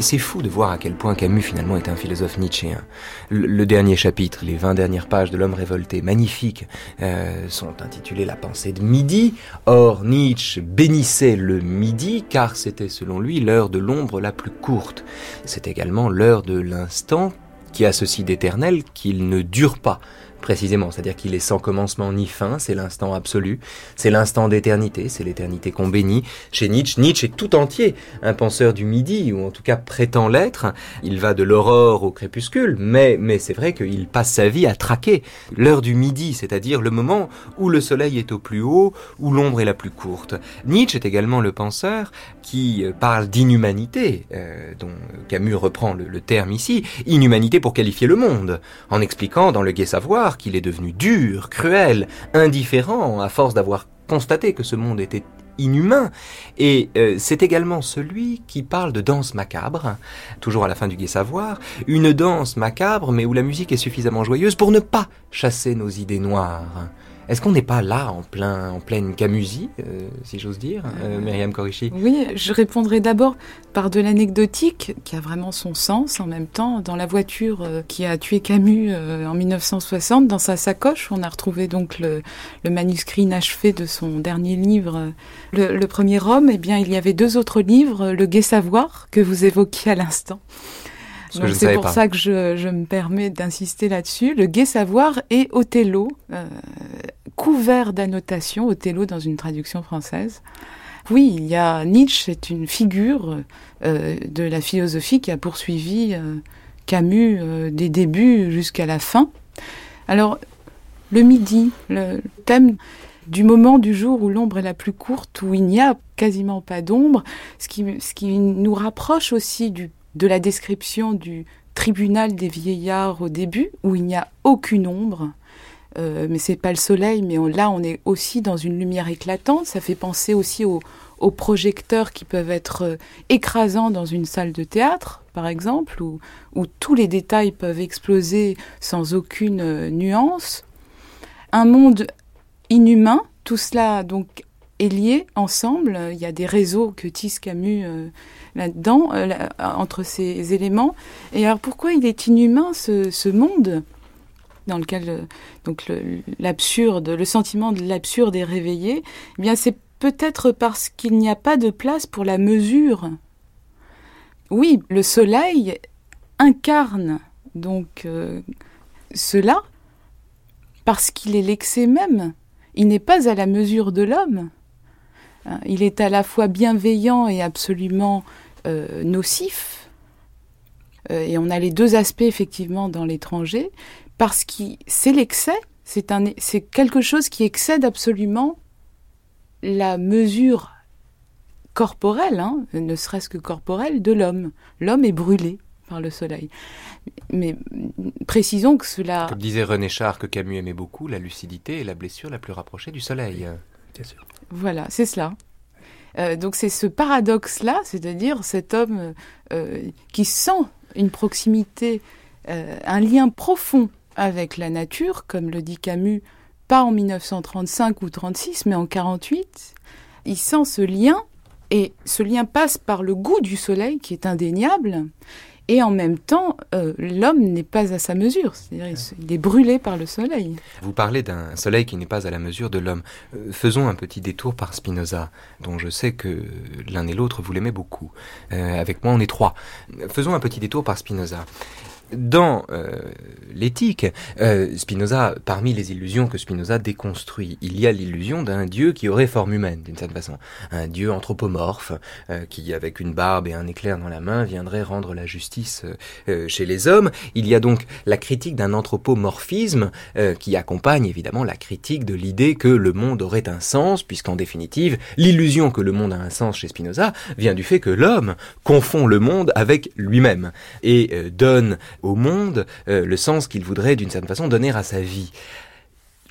C'est fou de voir à quel point Camus finalement est un philosophe nietzschéen. Le, dernier chapitre, les 20 dernières pages de L'homme révolté, magnifiques, euh, sont intitulées La pensée de midi. Or, Nietzsche bénissait le midi car c'était selon lui l'heure de l'ombre la plus courte. C'est également l'heure de l'instant qui a ceci d'éternel qu'il ne dure pas précisément, c'est-à-dire qu'il est sans commencement ni fin, c'est l'instant absolu, c'est l'instant d'éternité, c'est l'éternité qu'on bénit. Chez Nietzsche, Nietzsche est tout entier un penseur du midi, ou en tout cas prétend l'être. Il va de l'aurore au crépuscule, mais, mais c'est vrai qu'il passe sa vie à traquer l'heure du midi, c'est-à-dire le moment où le soleil est au plus haut, où l'ombre est la plus courte. Nietzsche est également le penseur qui euh, parle d'inhumanité, euh, dont Camus reprend le, le terme ici, inhumanité pour qualifier le monde, en expliquant dans le Gai Savoir qu'il est devenu dur, cruel, indifférent, à force d'avoir constaté que ce monde était inhumain. Et euh, c'est également celui qui parle de danse macabre, toujours à la fin du Gai Savoir, une danse macabre mais où la musique est suffisamment joyeuse pour ne pas chasser nos idées noires. Est-ce qu'on n'est pas là en plein en pleine camusie, euh, si j'ose dire, euh, Myriam Korishi
Oui, je répondrai d'abord par de l'anecdotique qui a vraiment son sens en même temps. Dans la voiture euh, qui a tué Camus en 1960, dans sa sacoche, on a retrouvé donc le, manuscrit inachevé de son dernier livre, le, premier homme. Eh bien, il y avait deux autres livres, Le Gai Savoir que vous évoquiez à l'instant. C'est pour ça que je, je me permets d'insister là-dessus. Le Gai Savoir et Othello, couvert d'annotations, Othello dans une traduction française. Oui, il y a Nietzsche, c'est une figure euh, de la philosophie qui a poursuivi euh, Camus euh, des débuts jusqu'à la fin. Alors, le midi, le thème du moment du jour où l'ombre est la plus courte, où il n'y a quasiment pas d'ombre, ce qui, ce qui nous rapproche aussi de la description du tribunal des vieillards au début, où il n'y a aucune ombre, euh, mais c'est pas le soleil, mais là on est aussi dans une lumière éclatante. Ça fait penser aussi aux, projecteurs qui peuvent être euh, écrasants dans une salle de théâtre, par exemple, où, tous les détails peuvent exploser sans aucune euh, nuance. Un monde inhumain, tout cela donc est lié ensemble. Il y a des réseaux que tisse Camus là-dedans, entre ces éléments. Et alors pourquoi il est inhumain ce monde? Dans lequel euh, donc l'absurde, le, sentiment de l'absurde est réveillé, eh bien c'est peut-être parce qu'il n'y a pas de place pour la mesure. Oui, le soleil incarne donc euh, cela parce qu'il est l'excès même. Il n'est pas à la mesure de l'homme. Hein, il est à la fois bienveillant et absolument euh, nocif. et on a les deux aspects effectivement dans l'étranger, parce que c'est l'excès, c'est un, c'est quelque chose qui excède absolument la mesure corporelle, hein, ne serait-ce que corporelle, de l'homme. L'homme est brûlé par le soleil. Mais précisons que cela.
Comme disait René Char que Camus aimait beaucoup, la lucidité est la blessure la plus rapprochée du soleil.
Bien sûr. Voilà, c'est cela. Euh, donc c'est ce paradoxe-là, c'est-à-dire cet homme euh, qui sent une proximité, euh, un lien profond avec la nature, comme le dit Camus, pas en 1935 ou 36, mais en 48. Il sent ce lien, et ce lien passe par le goût du soleil, qui est indéniable, et en même temps, euh, l'homme n'est pas à sa mesure, c'est-à-dire il est brûlé par le soleil.
Vous parlez d'un soleil qui n'est pas à la mesure de l'homme. Euh, faisons un petit détour par Spinoza, dont je sais que l'un et l'autre vous l'aimez beaucoup. Euh, avec moi, on est trois. Faisons un petit détour par Spinoza. Dans euh, l'éthique, euh, Spinoza, parmi les illusions que Spinoza déconstruit, il y a l'illusion d'un dieu qui aurait forme humaine, d'une certaine façon. Un dieu anthropomorphe, euh, qui, avec une barbe et un éclair dans la main, viendrait rendre la justice chez les hommes. Il y a donc la critique d'un anthropomorphisme qui accompagne évidemment la critique de l'idée que le monde aurait un sens, puisqu'en définitive, l'illusion que le monde a un sens chez Spinoza vient du fait que l'homme confond le monde avec lui-même et donne au monde euh, le sens qu'il voudrait d'une certaine façon donner à sa vie.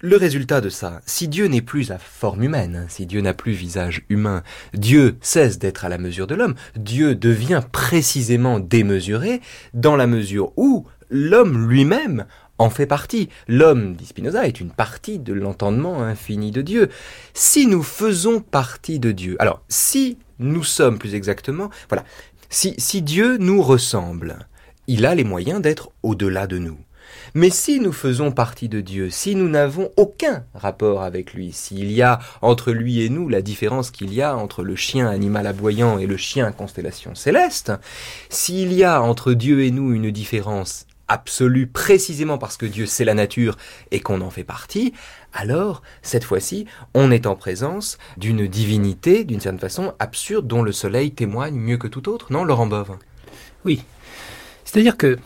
Le résultat de ça, si Dieu n'est plus à forme humaine, si Dieu n'a plus visage humain, Dieu cesse d'être à la mesure de l'homme, Dieu devient précisément démesuré dans la mesure où l'homme lui-même en fait partie. L'homme, dit Spinoza, est une partie de l'entendement infini de Dieu. Si nous faisons partie de Dieu, alors si nous sommes plus exactement, voilà, si, si Dieu nous ressemble, il a les moyens d'être au-delà de nous. Mais si nous faisons partie de Dieu, si nous n'avons aucun rapport avec lui, s'il y a entre lui et nous la différence qu'il y a entre le chien animal aboyant et le chien constellation céleste, s'il y a entre Dieu et nous une différence absolue précisément parce que Dieu c'est la nature et qu'on en fait partie, alors, cette fois-ci, on est en présence d'une divinité, d'une certaine façon, absurde, dont le soleil témoigne mieux que tout autre, non, Laurent Bove?
Oui, c'est-à-dire que...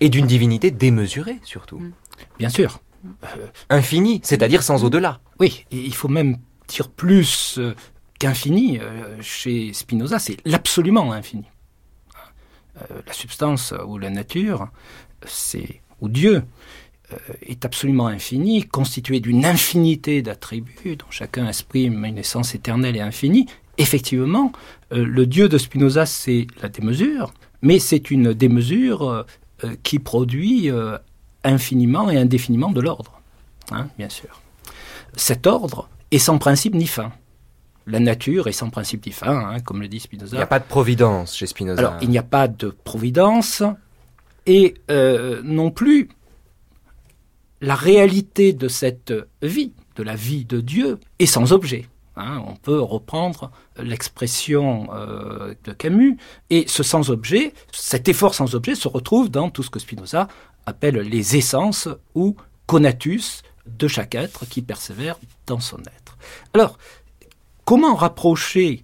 Et d'une divinité démesurée, surtout. Mm.
Bien sûr.
Euh, Infini, c'est-à-dire sans au-delà.
Oui, il faut même dire plus euh, qu'infini. Euh, chez Spinoza, c'est l'absolument infini. la substance ou la nature, c'est ou Dieu est absolument infini, constitué d'une infinité d'attributs dont chacun exprime une essence éternelle et infinie. Effectivement, le Dieu de Spinoza, c'est la démesure, mais c'est une démesure euh, qui produit euh, infiniment et indéfiniment de l'ordre, hein, bien sûr. Cet ordre est sans principe ni fin. La nature est sans principe ni fin, hein, comme le dit Spinoza.
Il n'y a pas de providence chez Spinoza.
Alors, il n'y a pas de providence, et euh, non plus la réalité de cette vie, de la vie de Dieu, est sans objet. Hein, on peut reprendre l'expression euh, de Camus, et ce sans-objet, cet effort sans-objet se retrouve dans tout ce que Spinoza appelle les essences ou conatus de chaque être qui persévère dans son être. Alors, comment rapprocher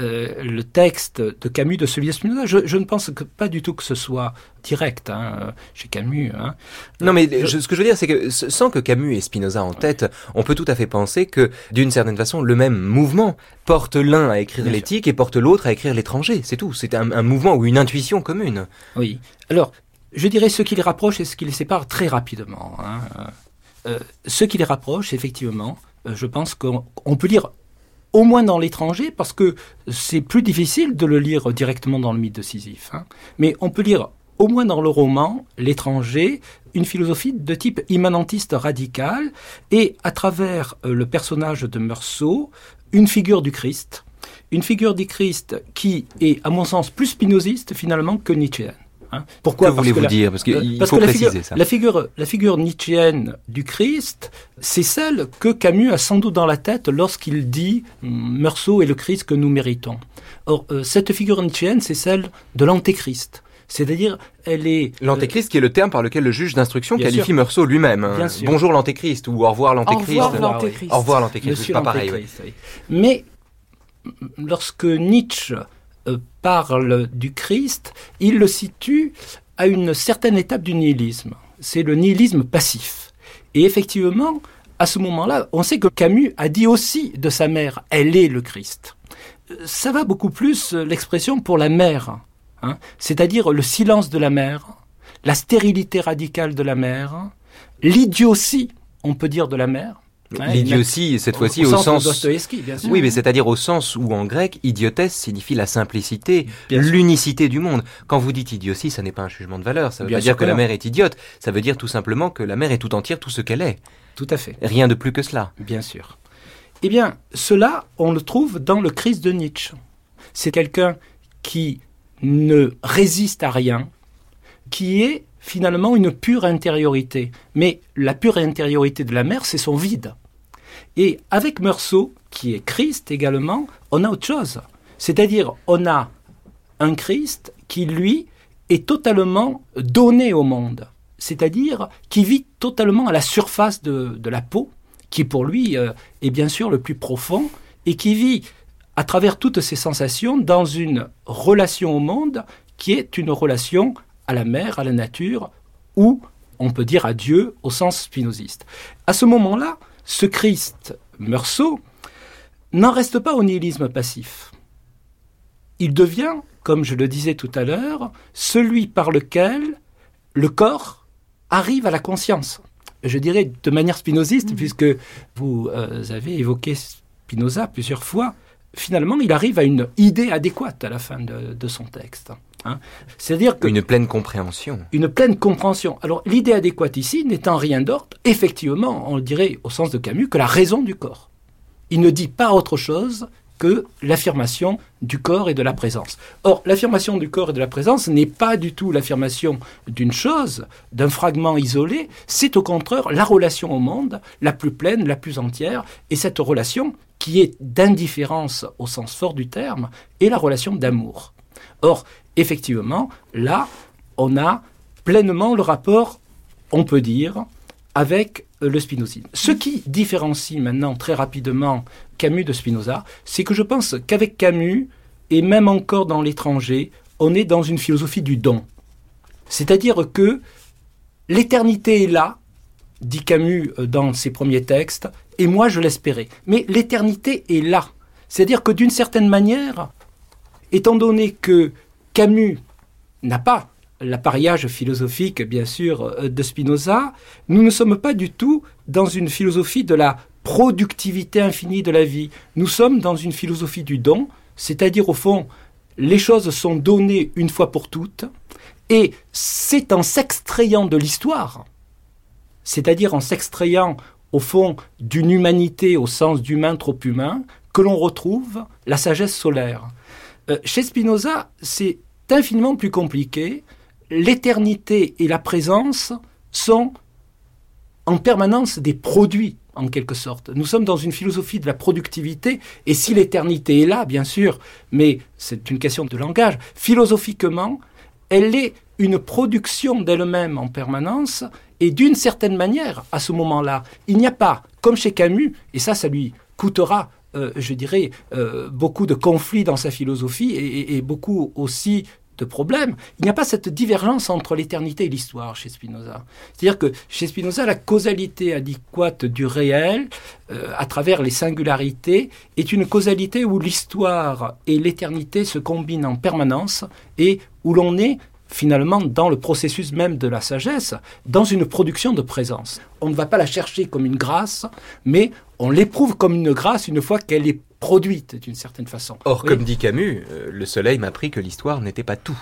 euh, le texte de Camus de celui de Spinoza, je, ne pense que pas du tout que ce soit direct hein, chez Camus. Hein.
Non, mais ce que je veux dire, c'est que sans que Camus et Spinoza en tête, on peut tout à fait penser que, d'une certaine façon, le même mouvement porte l'un à écrire l'éthique et porte l'autre à écrire l'étranger. C'est tout. C'est un, mouvement ou une intuition commune.
Oui. Alors, je dirais ce qui les rapproche et ce qui les sépare très rapidement. Hein. Euh, ce qui les rapproche, effectivement, euh, je pense qu'on peut lire au moins dans l'étranger, parce que c'est plus difficile de le lire directement dans le mythe de Sisyphe. Hein. Mais on peut lire au moins dans le roman, l'étranger, une philosophie de type immanentiste radical, et à travers euh, le personnage de Meursault, une figure du Christ, une figure du Christ qui est, à mon sens, plus spinoziste finalement que nietzschéenne.
Hein. Pourquoi voulez-vous dire Parce qu'il euh, faut préciser ça.
La figure, la figure nietzschéenne du Christ, c'est celle que Camus a sans doute dans la tête lorsqu'il dit hum, Meursault est le Christ que nous méritons. Or, euh, cette figure nietzschéenne, c'est celle de l'antéchrist. C'est-à-dire, elle est...
Euh, l'antéchrist qui est le terme par lequel le juge d'instruction qualifie Meursault lui-même. Hein. Bonjour l'antéchrist ou au revoir l'antéchrist.
Au revoir l'antéchrist.
Au revoir l'antéchrist, pas pareil.
Mais lorsque Nietzsche parle du Christ, il le situe à une certaine étape du nihilisme. C'est le nihilisme passif. Et effectivement, à ce moment-là, on sait que Camus a dit aussi de sa mère, elle est le Christ. Ça va beaucoup plus euh, l'expression pour la mère, hein. c'est-à-dire le silence de la mère, la stérilité radicale de la mère, l'idiotie, on peut dire, de la mère,
L'idiotie, cette fois-ci, au, sens. Oui, mais c'est-à-dire au sens où en grec, idiotesse signifie la simplicité, l'unicité du monde. Quand vous dites idiotie, ça n'est pas un jugement de valeur. Ça veut pas dire que, la mère est idiote. Ça veut dire tout simplement que la mère est tout entière, tout ce qu'elle est.
Tout à fait.
Rien de plus que cela.
Bien sûr. Eh bien, cela, on le trouve dans le Christ de Nietzsche. C'est quelqu'un qui ne résiste à rien, qui est finalement une pure intériorité. Mais la pure intériorité de la mère, c'est son vide. Et avec Meursault, qui est Christ également, on a autre chose. C'est-à-dire, on a un Christ qui, lui, est totalement donné au monde, c'est-à-dire qui vit totalement à la surface de, la peau, qui pour lui euh, est bien sûr le plus profond, et qui vit à travers toutes ses sensations dans une relation au monde qui est une relation à la mer, à la nature, ou on peut dire à Dieu au sens spinoziste. À ce moment-là, ce Christ Meursault n'en reste pas au nihilisme passif. Il devient, comme je le disais tout à l'heure, celui par lequel le corps arrive à la conscience. Je dirais de manière spinoziste, mmh. puisque vous euh, avez évoqué Spinoza plusieurs fois, finalement, il arrive à une idée adéquate à la fin de, son texte. Hein.
C'est-à-dire que... Une pleine compréhension.
Une pleine compréhension. Alors, l'idée adéquate ici n'étant rien d'autre, effectivement, on le dirait au sens de Camus, que la raison du corps. Il ne dit pas autre chose que l'affirmation du corps et de la présence. Or, l'affirmation du corps et de la présence n'est pas du tout l'affirmation d'une chose, d'un fragment isolé, c'est au contraire la relation au monde la plus pleine, la plus entière, et cette relation qui est d'indifférence au sens fort du terme, est la relation d'amour. Or, effectivement, là, on a pleinement le rapport, on peut dire, avec le spinozisme. Ce qui différencie maintenant très rapidement Camus de Spinoza, c'est que je pense qu'avec Camus, et même encore dans l'étranger, on est dans une philosophie du don. C'est-à-dire que l'éternité est là, dit Camus euh, dans ses premiers textes, et moi je l'espérais. Mais l'éternité est là. C'est-à-dire que d'une certaine manière, étant donné que Camus n'a pas l'appareillage philosophique, bien sûr, euh, de Spinoza, nous ne sommes pas du tout dans une philosophie de la productivité infinie de la vie. Nous sommes dans une philosophie du don, c'est-à-dire au fond, les choses sont données une fois pour toutes, et c'est en s'extrayant de l'histoire, c'est-à-dire en s'extrayant au fond d'une humanité au sens d'humain trop humain, que l'on retrouve la sagesse solaire. Euh, chez Spinoza, c'est infiniment plus compliqué. L'éternité et la présence sont en permanence des produits, en quelque sorte. Nous sommes dans une philosophie de la productivité, et si l'éternité est là, bien sûr, mais c'est une question de langage, philosophiquement, elle est une production d'elle-même en permanence, et d'une certaine manière, à ce moment-là, il n'y a pas, comme chez Camus, et ça, ça lui coûtera, je dirais, euh, beaucoup de conflits dans sa philosophie et, beaucoup aussi de problèmes. Il n'y a pas cette divergence entre l'éternité et l'histoire chez Spinoza. C'est-à-dire que chez Spinoza, la causalité adéquate du réel, euh, à travers les singularités, est une causalité où l'histoire et l'éternité se combinent en permanence et où l'on est finalement dans le processus même de la sagesse, dans une production de présence. On ne va pas la chercher comme une grâce, mais on l'éprouve comme une grâce une fois qu'elle est produite d'une certaine façon.
Or, comme dit Camus, euh, le soleil m'a appris que l'histoire n'était pas tout.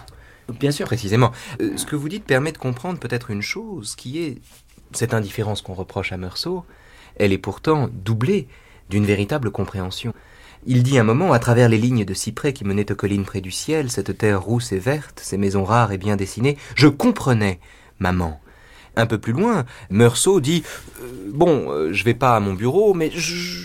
Bien sûr.
Précisément. Euh, ce que vous dites permet de comprendre peut-être une chose, qui est cette indifférence qu'on reproche à Meursault, elle est pourtant doublée d'une véritable compréhension. Il dit un moment, à travers les lignes de cyprès qui menaient aux collines près du ciel, cette terre rousse et verte, ces maisons rares et bien dessinées, je comprenais, maman, un peu plus loin, Meursault dit euh, Bon, euh, je vais pas à mon bureau, mais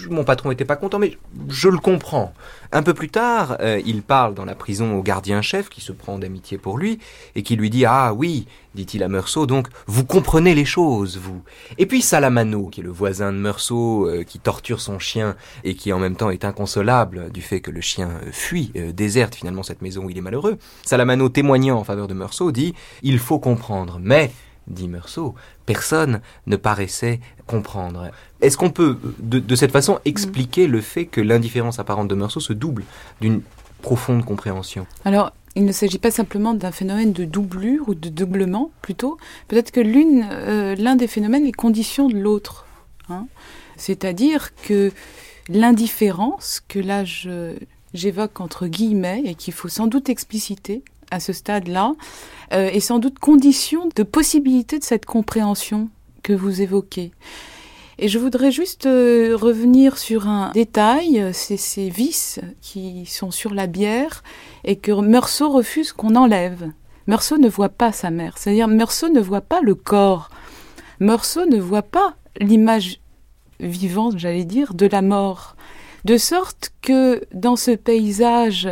mon patron était pas content, mais je le comprends. Un peu plus tard, euh, il parle dans la prison au gardien-chef qui se prend d'amitié pour lui et qui lui dit Ah oui, dit-il à Meursault, donc vous comprenez les choses, vous. Et puis Salamano, qui est le voisin de Meursault, qui torture son chien et qui en même temps est inconsolable du fait que le chien fuit, déserte finalement cette maison où il est malheureux. Salamano, témoignant en faveur de Meursault, dit Il faut comprendre, mais dit Meursault, personne ne paraissait comprendre. Est-ce qu'on peut, de, cette façon, expliquer le fait que l'indifférence apparente de Meursault se double d'une profonde compréhension?
Alors, il ne s'agit pas simplement d'un phénomène de doublure ou de doublement, plutôt. Peut-être que l'une, euh, l'un des phénomènes est condition de l'autre. Hein. C'est-à-dire que l'indifférence, que là j'évoque entre guillemets et qu'il faut sans doute expliciter, à ce stade-là, euh, est sans doute condition de possibilité de cette compréhension que vous évoquez. Et je voudrais juste euh, revenir sur un détail, c'est ces vis qui sont sur la bière et que Meursault refuse qu'on enlève. Meursault ne voit pas sa mère, c'est-à-dire Meursault ne voit pas le corps. Meursault ne voit pas l'image vivante, j'allais dire, de la mort. De sorte que dans ce paysage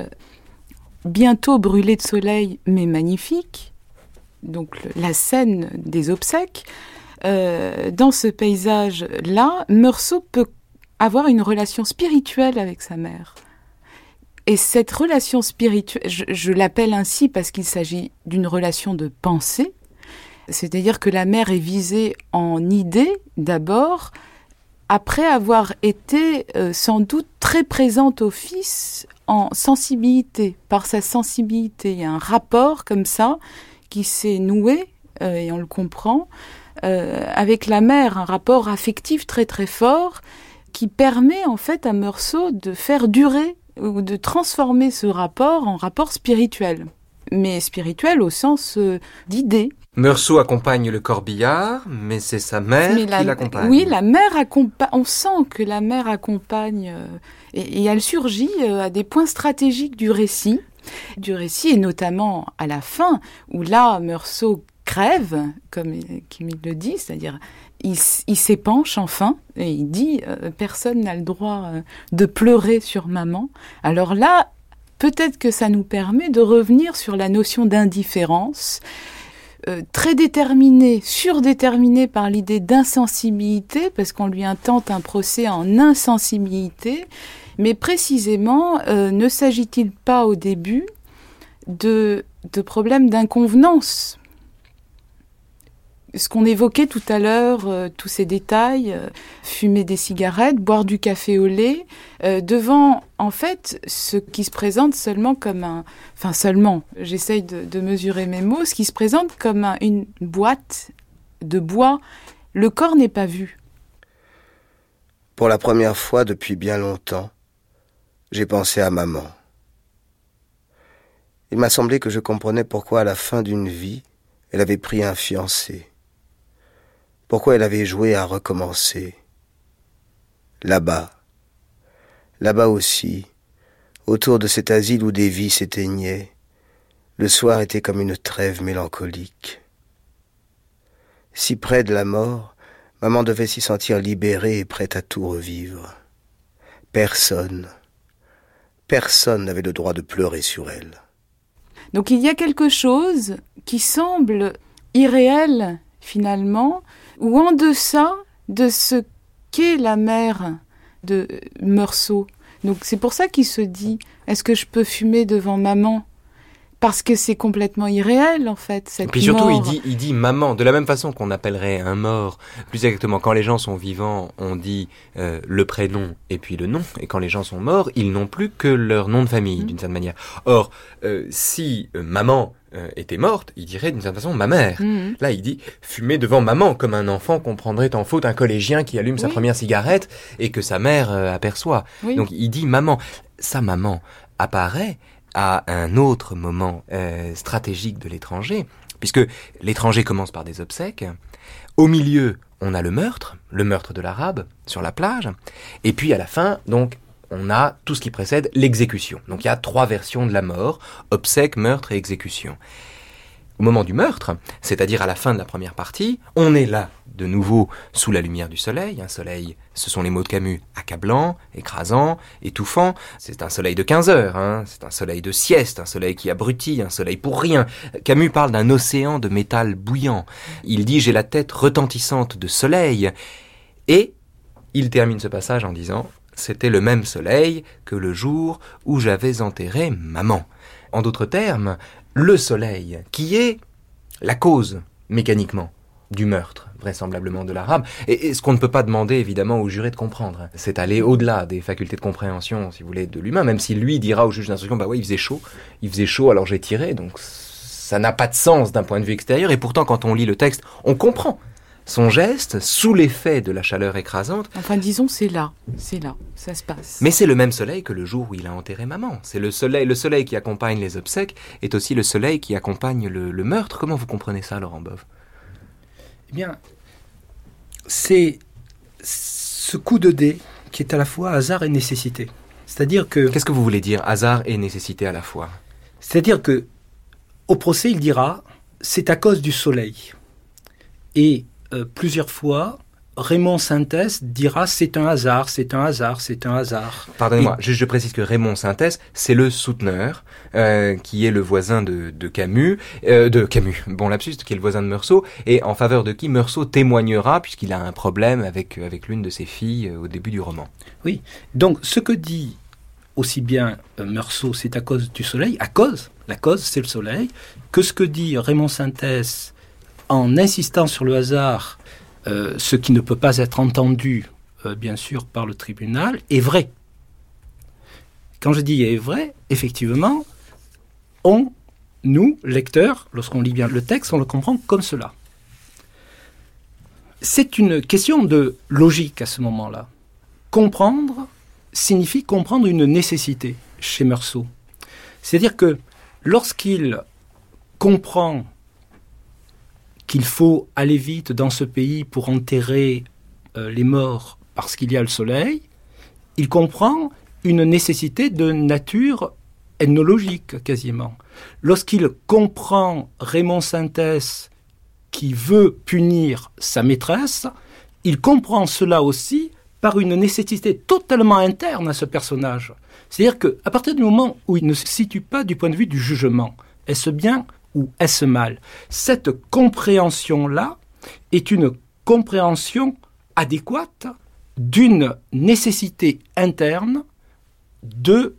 bientôt brûlé de soleil, mais magnifique, donc la scène des obsèques, euh, dans ce paysage-là, Meursault peut avoir une relation spirituelle avec sa mère. Et cette relation spirituelle, je, l'appelle ainsi parce qu'il s'agit d'une relation de pensée, c'est-à-dire que la mère est visée en idée d'abord, après avoir été euh, sans doute très présente au fils en sensibilité, par sa sensibilité. Il y a un rapport comme ça qui s'est noué, euh, et on le comprend, euh, avec la mère, un rapport affectif très très fort qui permet en fait à Meursault de faire durer ou de transformer ce rapport en rapport spirituel. Mais spirituel au sens euh, d'idée.
Meursault accompagne le corbillard, mais c'est sa mère qui l'accompagne.
Oui, la mère accompagne. On sent que la mère accompagne euh, et, elle surgit à des points stratégiques du récit du récit, et notamment à la fin, où là, Meursault crève, comme Kim le dit, c'est-à-dire il, s'épanche enfin et il dit euh, personne n'a le droit euh, de pleurer sur maman. Alors là, peut-être que ça nous permet de revenir sur la notion d'indifférence, euh, très déterminé, surdéterminé par l'idée d'insensibilité, parce qu'on lui intente un procès en insensibilité, mais précisément, ne s'agit-il pas au début de, de problèmes d'inconvenance? Ce qu'on évoquait tout à l'heure, euh, tous ces détails, euh, fumer des cigarettes, boire du café au lait, euh, devant en fait ce qui se présente seulement comme un, enfin seulement, j'essaye de, mesurer mes mots, ce qui se présente comme une boîte de bois. Le corps n'est pas vu.
Pour la première fois depuis bien longtemps, j'ai pensé à maman. Il m'a semblé que je comprenais pourquoi à la fin d'une vie, elle avait pris un fiancé pourquoi elle avait joué à recommencer. Là-bas, là-bas aussi, autour de cet asile où des vies s'éteignaient, le soir était comme une trêve mélancolique. Si près de la mort, maman devait s'y sentir libérée et prête à tout revivre. Personne, personne n'avait le droit de pleurer sur elle.
Donc il y a quelque chose qui semble irréel finalement, ou en deçà de ce qu'est la mère de Meursault. Donc c'est pour ça qu'il se dit est-ce que je peux fumer devant maman? Parce que c'est complètement irréel en fait. Cette
et puis surtout, il dit, il dit maman, de la même façon qu'on appellerait un mort, plus exactement, quand les gens sont vivants, on dit euh, le prénom et puis le nom, et quand les gens sont morts, ils n'ont plus que leur nom de famille, mmh. d'une certaine manière. Or, euh, si euh, maman était morte, il dirait d'une certaine façon ma mère. Mmh. Là, il dit fumer devant maman, comme un enfant comprendrait en faute un collégien qui allume sa première cigarette et que sa mère aperçoit. Donc il dit maman. Sa maman apparaît à un autre moment euh, stratégique de l'étranger, puisque l'étranger commence par des obsèques. Au milieu, on a le meurtre, le meurtre de l'arabe sur la plage, et puis à la fin, donc, on a tout ce qui précède l'exécution. Donc il y a trois versions de la mort, obsèques, meurtre et exécution. Au moment du meurtre, c'est-à-dire à la fin de la première partie, on est là de nouveau sous la lumière du soleil, un soleil, ce sont les mots de Camus, accablant, écrasant, étouffant, c'est un soleil de 15 heures, hein. c'est un soleil de sieste, un soleil qui abrutit, un soleil pour rien. Camus parle d'un océan de métal bouillant, il dit j'ai la tête retentissante de soleil, et il termine ce passage en disant c'était le même soleil que le jour où j'avais enterré maman. En d'autres termes, le soleil, qui est la cause, mécaniquement, du meurtre, vraisemblablement de l'arabe. Et, ce qu'on ne peut pas demander, évidemment, au juré de comprendre, c'est aller au-delà des facultés de compréhension, si vous voulez, de l'humain, même si lui dira au juge d'instruction, bah ouais, il faisait chaud, il faisait chaud, alors j'ai tiré, donc ça n'a pas de sens d'un point de vue extérieur, et pourtant, quand on lit le texte, on comprend son geste sous l'effet de la chaleur écrasante.
Enfin, disons, c'est là, c'est là, ça se passe.
Mais c'est le même soleil que le jour où il a enterré maman. C'est le soleil, le soleil qui accompagne les obsèques est aussi le soleil qui accompagne le, le meurtre. Comment vous comprenez ça, Laurent Bove
Eh bien, c'est ce coup de dé qui est à la fois hasard et nécessité. C'est-à-dire que.
Qu'est-ce que vous voulez dire, hasard et nécessité à la fois?
C'est-à-dire que, au procès, il dira c'est à cause du soleil. Et euh, plusieurs fois, Raymond Synthèse dira c'est un hasard, c'est un hasard, c'est un hasard.
Pardonnez-moi, je, je, précise que Raymond Synthèse, c'est le souteneur, euh, qui est le voisin de, de Camus, euh, de Camus, bon lapsus, qui est le voisin de Meursault, et en faveur de qui Meursault témoignera, puisqu'il a un problème avec, avec l'une de ses filles euh, au début du roman.
Oui, donc ce que dit aussi bien Meursault, c'est à cause du soleil, à cause, la cause c'est le soleil, que ce que dit Raymond Synthèse en insistant sur le hasard, euh, ce qui ne peut pas être entendu, euh, bien sûr, par le tribunal, est vrai. Quand je dis est vrai, effectivement, on, nous, lecteurs, lorsqu'on lit bien le texte, on le comprend comme cela. C'est une question de logique à ce moment-là. Comprendre signifie comprendre une nécessité chez Meursault. C'est-à-dire que lorsqu'il comprend qu'il faut aller vite dans ce pays pour enterrer euh, les morts parce qu'il y a le soleil, il comprend une nécessité de nature ethnologique quasiment. Lorsqu'il comprend Raymond Synthèse qui veut punir sa maîtresse, il comprend cela aussi par une nécessité totalement interne à ce personnage. C'est-à-dire qu'à partir du moment où il ne se situe pas du point de vue du jugement, est-ce bien ou est-ce mal? Cette compréhension-là est une compréhension adéquate d'une nécessité interne de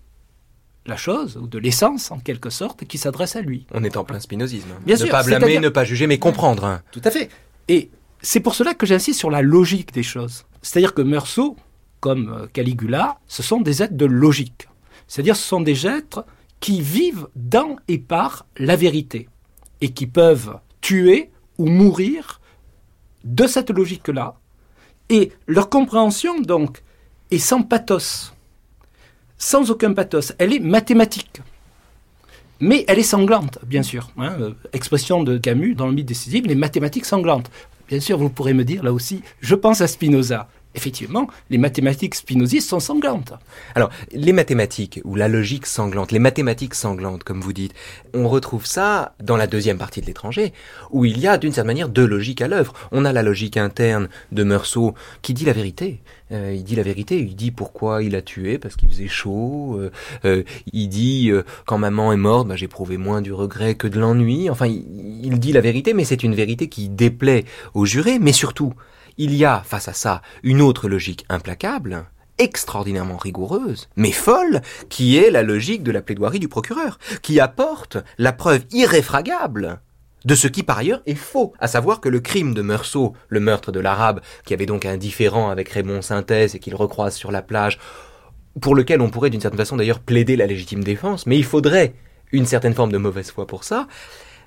la chose, ou de l'essence en quelque sorte, qui s'adresse à lui.
On est en plein spinozisme. Bien ne pas blâmer, ne pas juger, mais comprendre.
Tout à fait. Et c'est pour cela que j'insiste sur la logique des choses. C'est-à-dire que Meursault, comme euh, Caligula, ce sont des êtres de logique. C'est-à-dire ce sont des êtres qui vivent dans et par la vérité et qui peuvent tuer ou mourir de cette logique-là. Et leur compréhension, donc, est sans pathos, sans aucun pathos. Elle est mathématique. Mais elle est sanglante, bien sûr. Hein, euh, expression de Camus dans le mythe décisif, les mathématiques sanglantes. Bien sûr, vous pourrez me dire là aussi, je pense à Spinoza effectivement, les mathématiques spinozistes sont sanglantes.
Alors, les mathématiques, ou la logique sanglante, les mathématiques sanglantes, comme vous dites, on retrouve ça dans la deuxième partie de l'étranger, où il y a d'une certaine manière deux logiques à l'œuvre. On a la logique interne de Meursault, qui dit la vérité. Euh, il dit la vérité, il dit pourquoi il a tué, parce qu'il faisait chaud. Euh, euh, il dit, quand maman est morte, bah, j'ai prouvé moins du regret que de l'ennui. Enfin, il, il dit la vérité, mais c'est une vérité qui déplaît aux jurés, mais surtout, il y a, face à ça, une autre logique implacable, extraordinairement rigoureuse, mais folle, qui est la logique de la plaidoirie du procureur, qui apporte la preuve irréfragable de ce qui par ailleurs est faux, à savoir que le crime de Meursault, le meurtre de l'arabe, qui avait donc un différend avec Raymond Synthèse et qu'il recroise sur la plage, pour lequel on pourrait d'une certaine façon d'ailleurs plaider la légitime défense, mais il faudrait une certaine forme de mauvaise foi pour ça,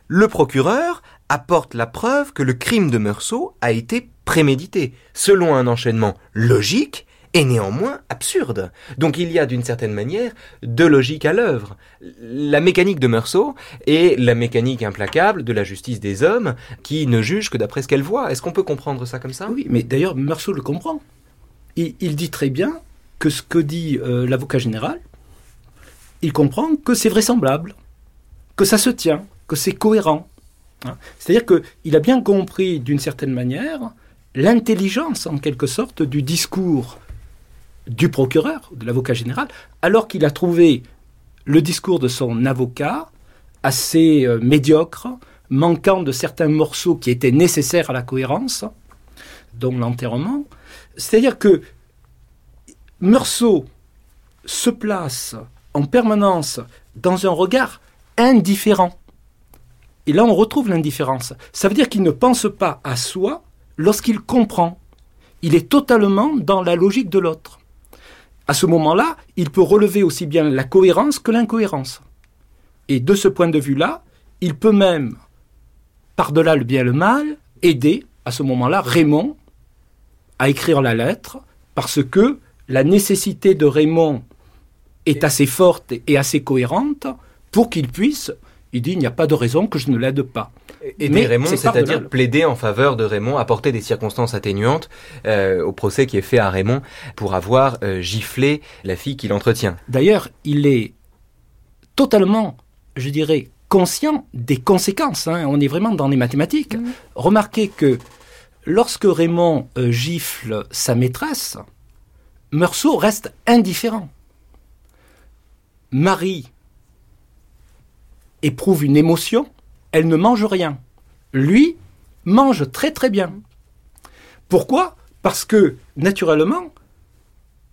le procureur apporte la preuve que le crime de Meursault a été prémédité, selon un enchaînement logique et néanmoins absurde. Donc il y a d'une certaine manière deux logiques à l'œuvre. La mécanique de Meursault et la mécanique implacable de la justice des hommes qui ne juge que d'après ce qu'elle voit. Est-ce qu'on peut comprendre ça comme ça?
Oui, mais d'ailleurs Meursault le comprend. Il, dit très bien que ce que dit euh, l'avocat général, il comprend que c'est vraisemblable, que ça se tient, que c'est cohérent. Hein. C'est-à-dire qu'il a bien compris, d'une certaine manière, l'intelligence, en quelque sorte, du discours du procureur, de l'avocat général, alors qu'il a trouvé le discours de son avocat assez euh, médiocre, manquant de certains morceaux qui étaient nécessaires à la cohérence, dont l'enterrement. C'est-à-dire que Meursault se place en permanence dans un regard indifférent et là, on retrouve l'indifférence. Ça veut dire qu'il ne pense pas à soi lorsqu'il comprend. Il est totalement dans la logique de l'autre. À ce moment-là, il peut relever aussi bien la cohérence que l'incohérence. Et de ce point de vue-là, il peut même, par-delà le bien et le mal, aider, à ce moment-là, Raymond à écrire la lettre, parce que la nécessité de Raymond est assez forte et assez cohérente pour qu'il puisse il dit il n'y a pas de raison que je ne l'aide pas.
Aider Raymond, c'est-à-dire plaider en faveur de Raymond, apporter des circonstances atténuantes euh, au procès qui est fait à Raymond pour avoir euh, giflé la fille qu'il entretient.
D'ailleurs, il est totalement, je dirais, conscient des conséquences. Hein. On est vraiment dans les mathématiques. Remarquez que lorsque Raymond euh, gifle sa maîtresse, Meursault reste indifférent. Marie éprouve une émotion, elle ne mange rien. Lui mange très très bien. Pourquoi? Parce que, naturellement,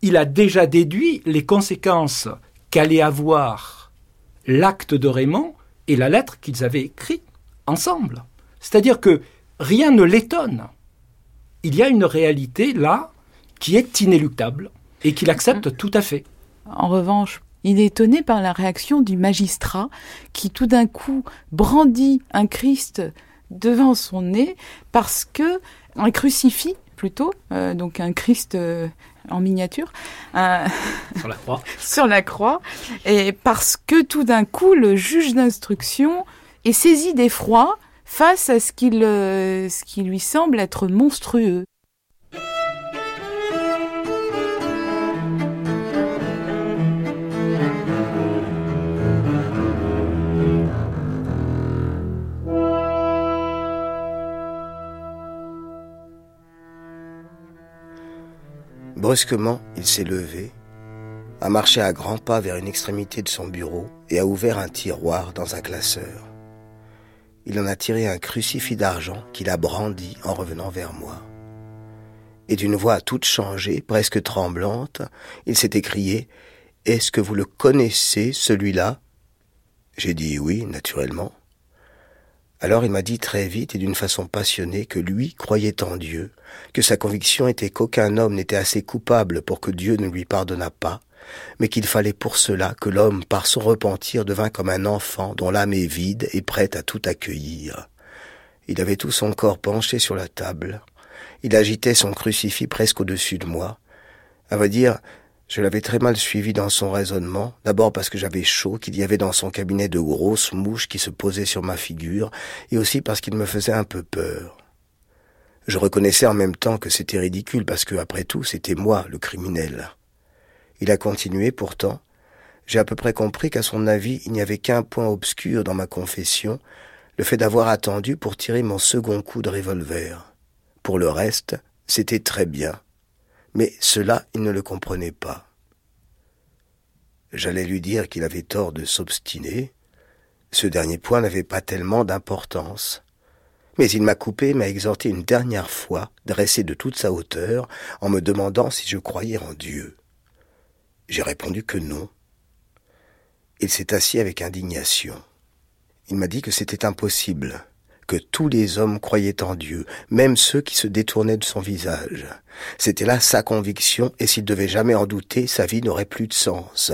il a déjà déduit les conséquences qu'allait avoir l'acte de Raymond et la lettre qu'ils avaient écrite ensemble. C'est-à-dire que rien ne l'étonne. Il y a une réalité là qui est inéluctable et qu'il accepte mm. tout à fait.
En revanche, il est étonné par la réaction du magistrat qui tout d'un coup brandit un Christ devant son nez parce que un crucifix plutôt, euh, donc un Christ euh, en miniature.
Euh, sur la croix.
sur la croix. Et parce que tout d'un coup, le juge d'instruction est saisi d'effroi face à ce, qu'il, ce qui lui semble être monstrueux.
Brusquement, il s'est levé, a marché à grands pas vers une extrémité de son bureau et a ouvert un tiroir dans un classeur. Il en a tiré un crucifix d'argent qu'il a brandi en revenant vers moi. Et d'une voix toute changée, presque tremblante, il s'est écrié Est-ce que vous le connaissez, celui-là? J'ai dit oui, naturellement. Alors il m'a dit très vite et d'une façon passionnée que lui croyait en Dieu, que sa conviction était qu'aucun homme n'était assez coupable pour que Dieu ne lui pardonnât pas, mais qu'il fallait pour cela que l'homme, par son repentir, devint comme un enfant dont l'âme est vide et prête à tout accueillir. Il avait tout son corps penché sur la table. Il agitait son crucifix presque au-dessus de moi. À vrai dire, je l'avais très mal suivi dans son raisonnement, d'abord parce que j'avais chaud, qu'il y avait dans son cabinet de grosses mouches qui se posaient sur ma figure, et aussi parce qu'il me faisait un peu peur. Je reconnaissais en même temps que c'était ridicule, parce que, après tout, c'était moi le criminel. Il a continué pourtant. J'ai à peu près compris qu'à son avis, il n'y avait qu'un point obscur dans ma confession, le fait d'avoir attendu pour tirer mon second coup de revolver. Pour le reste, c'était très bien mais cela il ne le comprenait pas. J'allais lui dire qu'il avait tort de s'obstiner. Ce dernier point n'avait pas tellement d'importance. Mais il m'a coupé, m'a exhorté une dernière fois, dressé de toute sa hauteur, en me demandant si je croyais en Dieu. J'ai répondu que non. Il s'est assis avec indignation. Il m'a dit que c'était impossible, que tous les hommes croyaient en Dieu, même ceux qui se détournaient de son visage. C'était là sa conviction, et s'il devait jamais en douter, sa vie n'aurait plus de sens.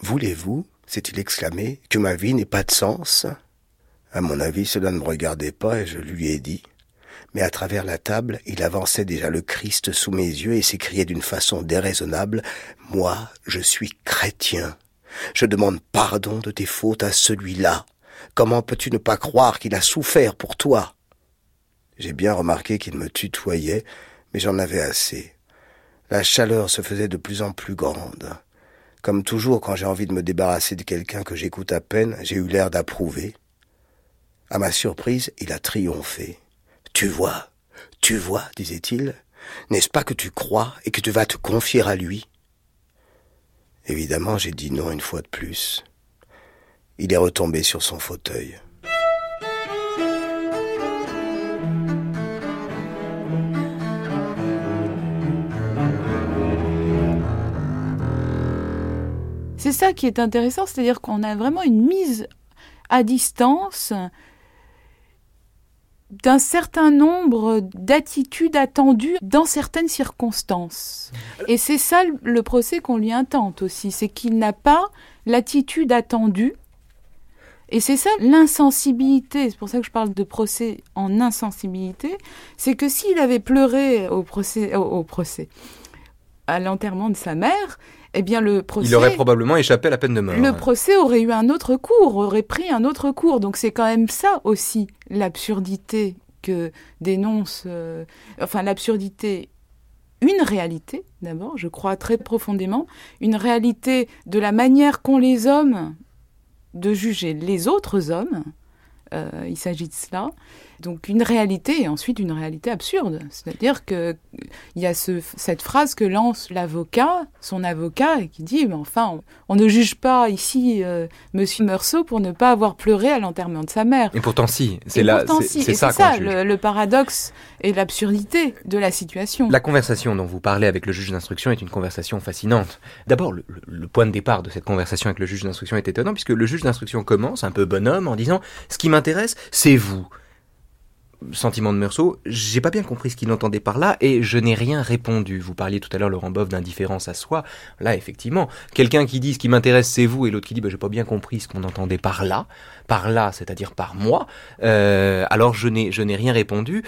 Voulez-vous, s'est-il exclamé, que ma vie n'ait pas de sens? À mon avis, cela ne me regardait pas, et je lui ai dit. Mais à travers la table, il avançait déjà le Christ sous mes yeux et s'écriait d'une façon déraisonnable Moi, je suis chrétien. Je demande pardon de tes fautes à celui-là. Comment peux-tu ne pas croire qu'il a souffert pour toi? J'ai bien remarqué qu'il me tutoyait, mais j'en avais assez. La chaleur se faisait de plus en plus grande. Comme toujours quand j'ai envie de me débarrasser de quelqu'un que j'écoute à peine, j'ai eu l'air d'approuver. À ma surprise, il a triomphé. Tu vois, tu vois, disait-il, n'est-ce pas que tu crois et que tu vas te confier à lui? Évidemment, j'ai dit non une fois de plus. Il est retombé sur son fauteuil.
C'est ça qui est intéressant, c'est-à-dire qu'on a vraiment une mise à distance d'un certain nombre d'attitudes attendues dans certaines circonstances. Et c'est ça le procès qu'on lui intente aussi, c'est qu'il n'a pas l'attitude attendue et c'est ça l'insensibilité, c'est pour ça que je parle de procès en insensibilité, c'est que s'il avait pleuré au procès, au, procès à l'enterrement de sa mère, eh bien le procès...
Il aurait probablement échappé à la peine de mort.
Le procès aurait eu un autre cours, aurait pris un autre cours. Donc c'est quand même ça aussi l'absurdité que dénonce... Euh, enfin l'absurdité une réalité, d'abord, je crois très profondément, une réalité de la manière qu'ont les hommes de juger les autres hommes, euh, il s'agit de cela, Donc une réalité et ensuite une réalité absurde. C'est-à-dire que il y a ce, cette phrase que lance l'avocat, son avocat, et qui dit mais enfin, on, ne juge pas ici euh, Monsieur Meursault pour ne pas avoir pleuré à l'enterrement de sa mère.
Et pourtant si, c'est là, c'est ça,
ça le, le, paradoxe et l'absurdité de la situation.
La conversation dont vous parlez avec le juge d'instruction est une conversation fascinante. D'abord, le, le, point de départ de cette conversation avec le juge d'instruction est étonnant puisque le juge d'instruction commence un peu bonhomme en disant ce qui m'intéresse, c'est vous sentiment de Meursault, j'ai pas bien compris ce qu'il entendait par là et je n'ai rien répondu. Vous parliez tout à l'heure, Laurent Boff, d'indifférence à soi. Là, effectivement, quelqu'un qui dit ce qui m'intéresse c'est vous et l'autre qui dit bah, j'ai pas bien compris ce qu'on entendait par là, par là, c'est-à-dire par moi, euh, alors je n'ai, je n'ai rien répondu.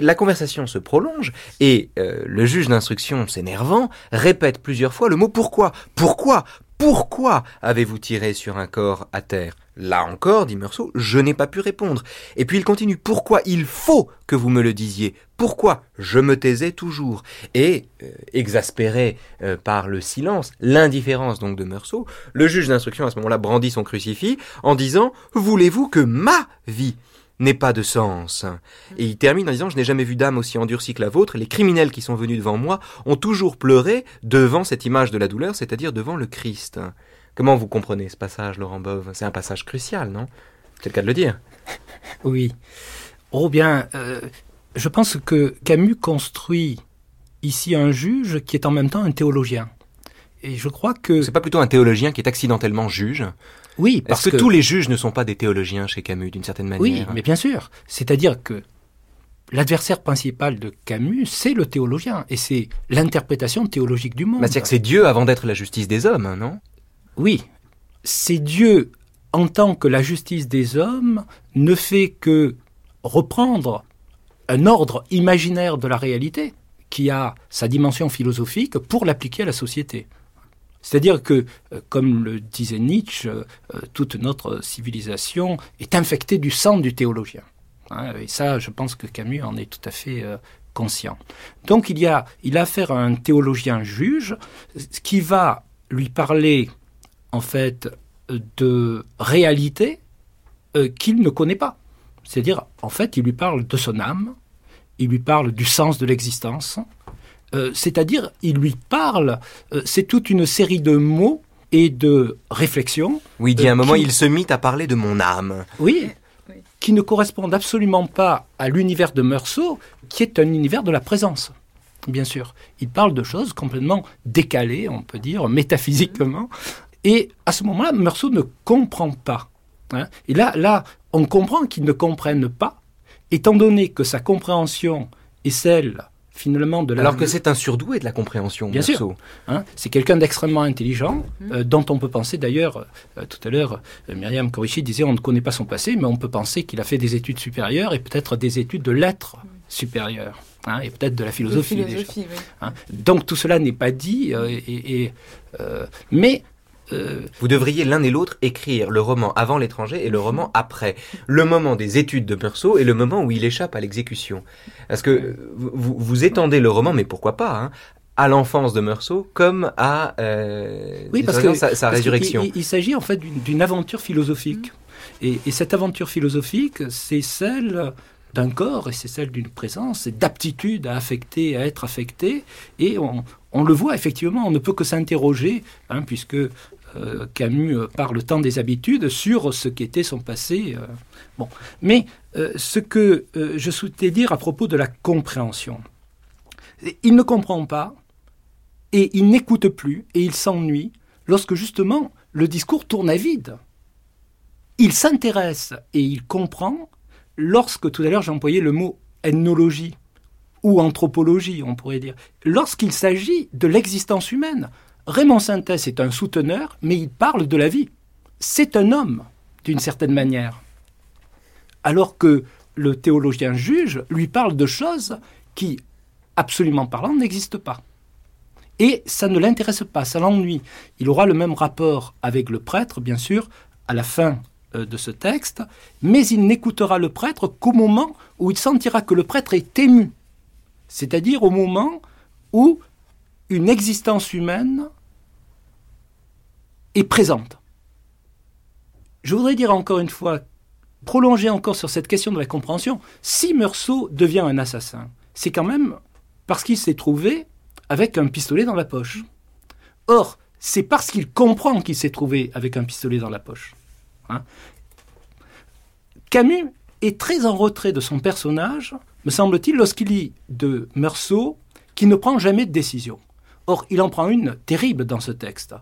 La conversation se prolonge et euh, le juge d'instruction, s'énervant, répète plusieurs fois le mot pourquoi. Pourquoi? Pourquoi avez-vous tiré sur un corps à terre? Là encore, dit Meursault, je n'ai pas pu répondre. Et puis il continue, pourquoi il faut que vous me le disiez? Pourquoi Je me taisais toujours? Et, euh, exaspéré euh, par le silence, l'indifférence donc de Meursault, le juge d'instruction à ce moment-là brandit son crucifix en disant, voulez-vous que ma vie n'ait pas de sens. Et il termine en disant, je n'ai jamais vu d'âme aussi endurcie que la vôtre, les criminels qui sont venus devant moi ont toujours pleuré devant cette image de la douleur, c'est-à-dire devant le Christ. Comment vous comprenez ce passage, Laurent Bove? C'est un passage crucial, non? C'est le cas de le dire.
Oui. Oh bien, euh, je pense que Camus construit ici un juge qui est en même temps un théologien. Et je crois que...
C'est pas plutôt un théologien qui est accidentellement juge?
Oui,
parce que, que, tous les juges ne sont pas des théologiens chez Camus, d'une certaine manière.
Oui, mais bien sûr. C'est-à-dire que l'adversaire principal de Camus, c'est le théologien, et c'est l'interprétation théologique du monde.
C'est-à-dire que c'est Dieu avant d'être la justice des hommes, non?
Oui, c'est Dieu en tant que la justice des hommes ne fait que reprendre un ordre imaginaire de la réalité qui a sa dimension philosophique pour l'appliquer à la société. C'est-à-dire que, euh, comme le disait Nietzsche, euh, toute notre civilisation est infectée du sang du théologien. Hein, et ça, je pense que Camus en est tout à fait euh, conscient. Donc il, a, il a affaire à un théologien juge qui va lui parler en fait de réalité qu'il ne connaît pas. C'est-à-dire, en fait, il lui parle de son âme, il lui parle du sens de l'existence, euh, c'est-à-dire, il lui parle, euh, c'est toute une série de mots et de réflexions.
Oui, il dit à un moment, il se mit à parler de mon âme.
Oui, qui ne correspondent absolument pas à l'univers de Meursault, qui est un univers de la présence bien sûr. Il parle de choses complètement décalées, on peut dire, métaphysiquement, et à ce moment-là, Meursault ne comprend pas. Hein. Et là, là, on comprend qu'il ne comprenne pas, étant donné que sa compréhension est celle finalement de la...
Alors que c'est un surdoué de la compréhension,
Bien sûr. Hein. c'est quelqu'un d'extrêmement intelligent, mmh. euh, dont on peut penser d'ailleurs, euh, tout à l'heure, euh, Myriam Corichi disait on ne connaît pas son passé, mais on peut penser qu'il a fait des études supérieures et peut-être des études de lettres mmh. supérieures. Hein, et peut-être de la philosophie.
philosophie
oui. Donc tout cela n'est pas dit, et, et mais
euh, Vous devriez l'un et l'autre écrire le roman avant l'étranger et le roman après. Le moment des études de Meursault et le moment où il échappe à l'exécution. Parce que vous, vous, étendez le roman, mais pourquoi pas, hein, à l'enfance de Meursault comme à
euh, oui, parce que, sa, résurrection. Il, s'agit en fait d'une aventure philosophique. Et, et, cette aventure philosophique, c'est celle d'un corps et c'est celle d'une présence, c'est d'aptitude à affecter, à être affecté. Et on, on, le voit effectivement, on ne peut que s'interroger, hein, puisque euh, Camus euh, parle tant des habitudes sur ce qu'était son passé. Euh. Mais ce que je souhaitais dire à propos de la compréhension, il ne comprend pas et il n'écoute plus et il s'ennuie lorsque justement le discours tourne à vide. Il s'intéresse et il comprend lorsque tout à l'heure j'employais le mot ethnologie ou anthropologie, on pourrait dire, lorsqu'il s'agit de l'existence humaine. Raymond Synthèse est un souteneur, mais il parle de la vie. C'est un homme, d'une certaine manière. Alors que le théologien juge lui parle de choses qui, absolument parlant, n'existent pas. Et ça ne l'intéresse pas, ça l'ennuie. Il aura le même rapport avec le prêtre, bien sûr, à la fin euh, de ce texte, mais il n'écoutera le prêtre qu'au moment où il sentira que le prêtre est ému, c'est-à-dire au moment où une existence humaine est présente. Je voudrais dire encore une fois prolonger encore sur cette question de la compréhension, si Meursault devient un assassin, c'est quand même parce qu'il s'est trouvé avec un pistolet dans la poche. Or, c'est parce qu'il comprend qu'il s'est trouvé avec un pistolet dans la poche. Hein. Camus est très en retrait de son personnage, me semble-t-il, lorsqu'il lit de Meursault qui ne prend jamais de décision. Or, il en prend une terrible dans ce texte.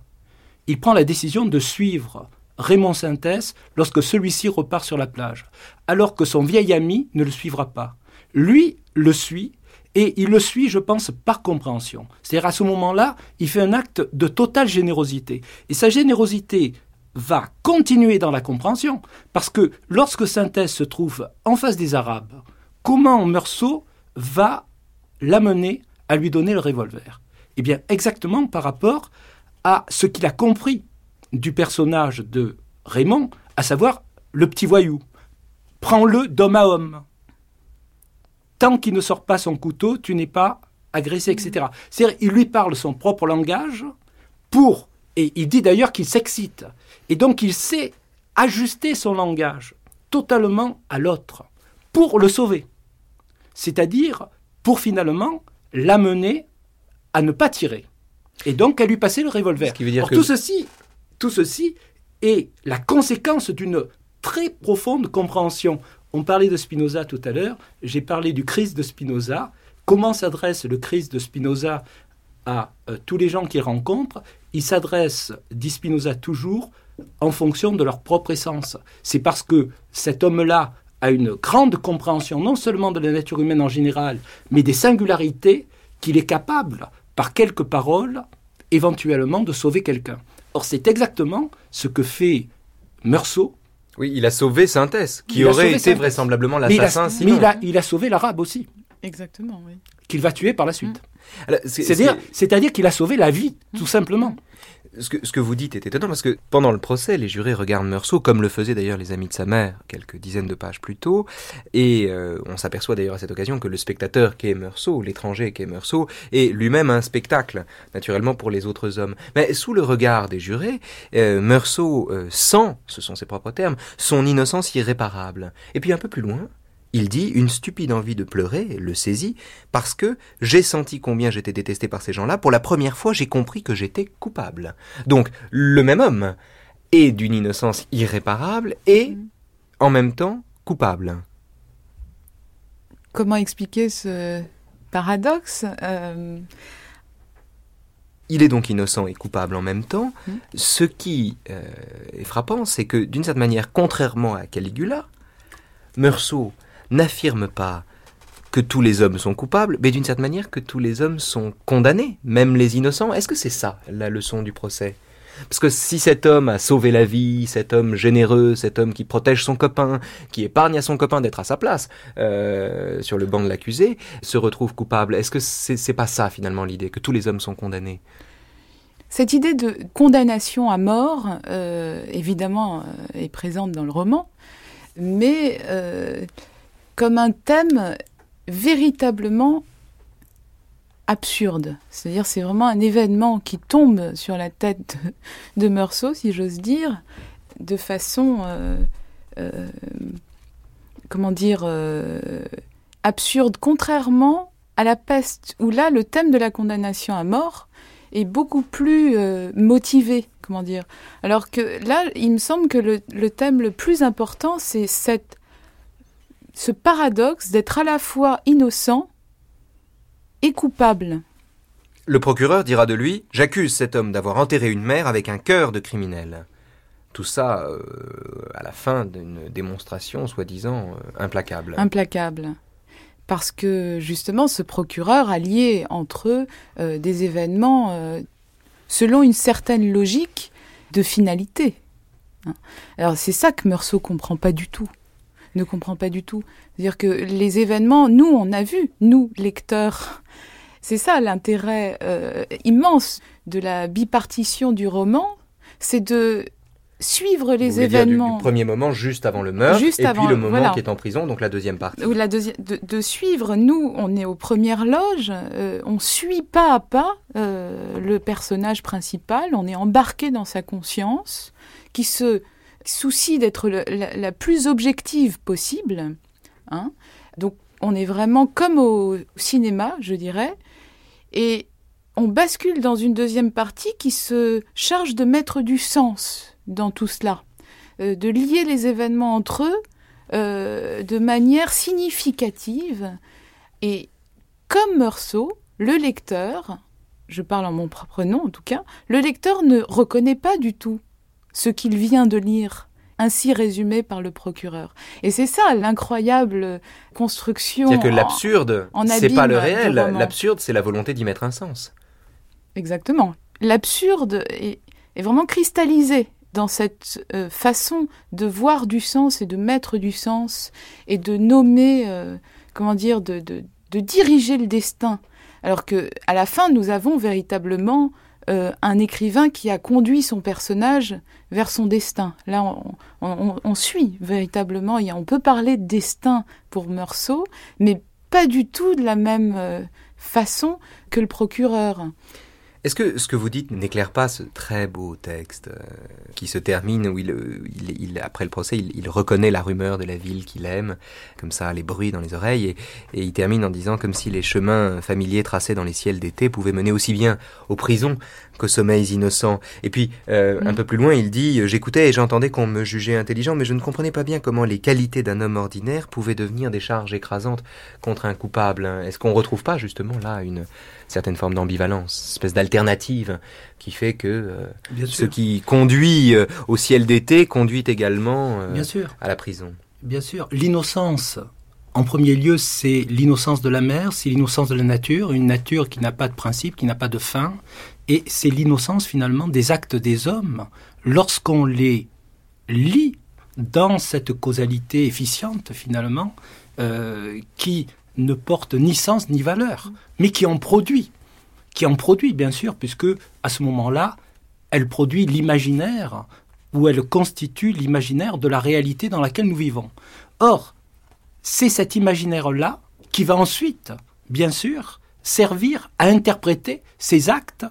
Il prend la décision de suivre Raymond Synthèse lorsque celui-ci repart sur la plage, alors que son vieil ami ne le suivra pas. Lui le suit et il le suit, je pense, par compréhension. C'est-à-dire à ce moment-là, il fait un acte de totale générosité. Et sa générosité va continuer dans la compréhension, parce que lorsque Synthèse se trouve en face des Arabes, comment Meursault va l'amener à lui donner le revolver? Eh bien, exactement par rapport à ce qu'il a compris du personnage de Raymond, à savoir le petit voyou. Prends-le d'homme à homme. Tant qu'il ne sort pas son couteau, tu n'es pas agressé, etc. C'est-à-dire, il lui parle son propre langage pour, et il dit d'ailleurs qu'il s'excite. Et donc, il sait ajuster son langage totalement à l'autre pour le sauver. C'est-à-dire pour finalement l'amener à ne pas tirer. Et donc à lui passer le revolver. tout ceci tout ceci est la conséquence d'une très profonde compréhension. On parlait de Spinoza tout à l'heure, j'ai parlé du Christ de Spinoza. Comment s'adresse le Christ de Spinoza à euh, tous les gens qu'il rencontre Il s'adresse, dit Spinoza toujours, en fonction de leur propre essence. C'est parce que cet homme-là a une grande compréhension non seulement de la nature humaine en général, mais des singularités qu'il est capable, par quelques paroles, éventuellement de sauver quelqu'un. Or, c'est exactement ce que fait Meursault.
Oui, il a sauvé Synthèse, qui aurait été vraisemblablement l'assassin
Mais, il a, il a sauvé l'arabe aussi.
Exactement, oui.
Qu'il va tuer par la suite. Mm. C'est-à-dire qu'il a sauvé la vie, tout simplement
ce que, vous dites est étonnant parce que pendant le procès, les jurés regardent Meursault, comme le faisaient d'ailleurs les amis de sa mère quelques dizaines de pages plus tôt, et euh, on s'aperçoit d'ailleurs à cette occasion que le spectateur qu'est Meursault, l'étranger qu'est Meursault, est lui-même un spectacle, naturellement pour les autres hommes. Mais sous le regard des jurés, euh, Meursault euh, sent, ce sont ses propres termes, son innocence irréparable. Et puis un peu plus loin, il dit une stupide envie de pleurer le saisit parce que j'ai senti combien j'étais détesté par ces gens-là. Pour la première fois, j'ai compris que j'étais coupable. Donc, le même homme est d'une innocence irréparable et, en même temps, coupable.
Comment expliquer ce paradoxe euh,
Il est donc innocent et coupable en même temps. Hmm. Ce qui euh, est frappant, c'est que, d'une certaine manière, contrairement à Caligula, Meursault n'affirme pas que tous les hommes sont coupables, mais d'une certaine manière que tous les hommes sont condamnés, même les innocents. Est-ce que c'est ça la leçon du procès? Parce que si cet homme a sauvé la vie, cet homme généreux, cet homme qui protège son copain, qui épargne à son copain d'être à sa place euh, sur le banc de l'accusé, se retrouve coupable, est-ce que c'est pas ça finalement l'idée, que tous les hommes sont condamnés?
Cette idée de condamnation à mort, euh, évidemment, euh, est présente dans le roman, mais comme un thème véritablement absurde. C'est-à-dire c'est vraiment un événement qui tombe sur la tête de, Meursault, si j'ose dire, de façon, euh, euh, comment dire, euh, absurde, contrairement à la peste, où là, le thème de la condamnation à mort est beaucoup plus motivé, comment dire. Alors que là, il me semble que le, le thème le plus important, c'est cette ce paradoxe d'être à la fois innocent et coupable.
Le procureur dira de lui J'accuse cet homme d'avoir enterré une mère avec un cœur de criminel. Tout ça euh, à la fin d'une démonstration soi-disant euh, implacable.
Implacable. Parce que justement, ce procureur a lié entre eux euh, des événements selon une certaine logique de finalité. Alors c'est ça que Meursault comprend pas du tout ne comprend pas du tout. C'est-à-dire que les événements, nous, on a vu, nous, lecteurs. C'est ça l'intérêt euh, immense de la bipartition du roman, c'est de suivre les événements.
du, premier moment juste avant le meurtre, juste et puis le moment qui est en prison, donc la deuxième partie.
Ou la deuxième, de, suivre, nous, on est aux premières loges, euh, on suit pas à pas euh, le personnage principal, on est embarqué dans sa conscience, qui se souci d'être la, plus objective possible. Hein. Donc on est vraiment comme au cinéma, je dirais. Et on bascule dans une deuxième partie qui se charge de mettre du sens dans tout cela, euh, de lier les événements entre eux euh, de manière significative. Et comme Meursault, le lecteur, je parle en mon propre nom en tout cas, le lecteur ne reconnaît pas du tout ce qu'il vient de lire ainsi résumé par le procureur. Et c'est ça l'incroyable construction.
C'est que l'absurde, c'est pas le réel. L'absurde, c'est la volonté d'y mettre un sens.
Exactement. L'absurde est, vraiment cristallisé dans cette euh, façon de voir du sens et de mettre du sens et de nommer, euh, comment dire, de, de, diriger le destin. Alors que à la fin, nous avons véritablement euh, un écrivain qui a conduit son personnage vers son destin. Là, on, suit véritablement. On peut parler de destin pour Meursault, mais pas du tout de la même façon que le procureur.
Est-ce que ce que vous dites n'éclaire pas ce très beau texte euh, qui se termine où il, il, après le procès, il, reconnaît la rumeur de la ville qu'il aime, comme ça, les bruits dans les oreilles, et, et, il termine en disant comme si les chemins familiers tracés dans les ciels d'été pouvaient mener aussi bien aux prisons qu'aux sommeils innocents. Et puis, euh, un mm. peu plus loin, il dit J'écoutais et j'entendais qu'on me jugeait intelligent, mais je ne comprenais pas bien comment les qualités d'un homme ordinaire pouvaient devenir des charges écrasantes contre un coupable. Hein. Est-ce qu'on ne retrouve pas justement là une certaine forme d'ambivalence, espèce d'alternative qui fait que euh, ce qui conduit euh, au ciel d'été conduit également à la prison
Bien sûr. L'innocence, en premier lieu, c'est l'innocence de la mer, c'est l'innocence de la nature, une nature qui n'a pas de principe, qui n'a pas de fin, et c'est l'innocence finalement des actes des hommes lorsqu'on les lit dans cette causalité efficiente finalement euh, qui ne porte ni sens ni valeur, mais qui en produit, qui en produit bien sûr, puisque à ce moment-là, elle produit l'imaginaire ou elle constitue l'imaginaire de la réalité dans laquelle nous vivons. Or, c'est cet imaginaire-là qui va ensuite, bien sûr, servir à interpréter ces actes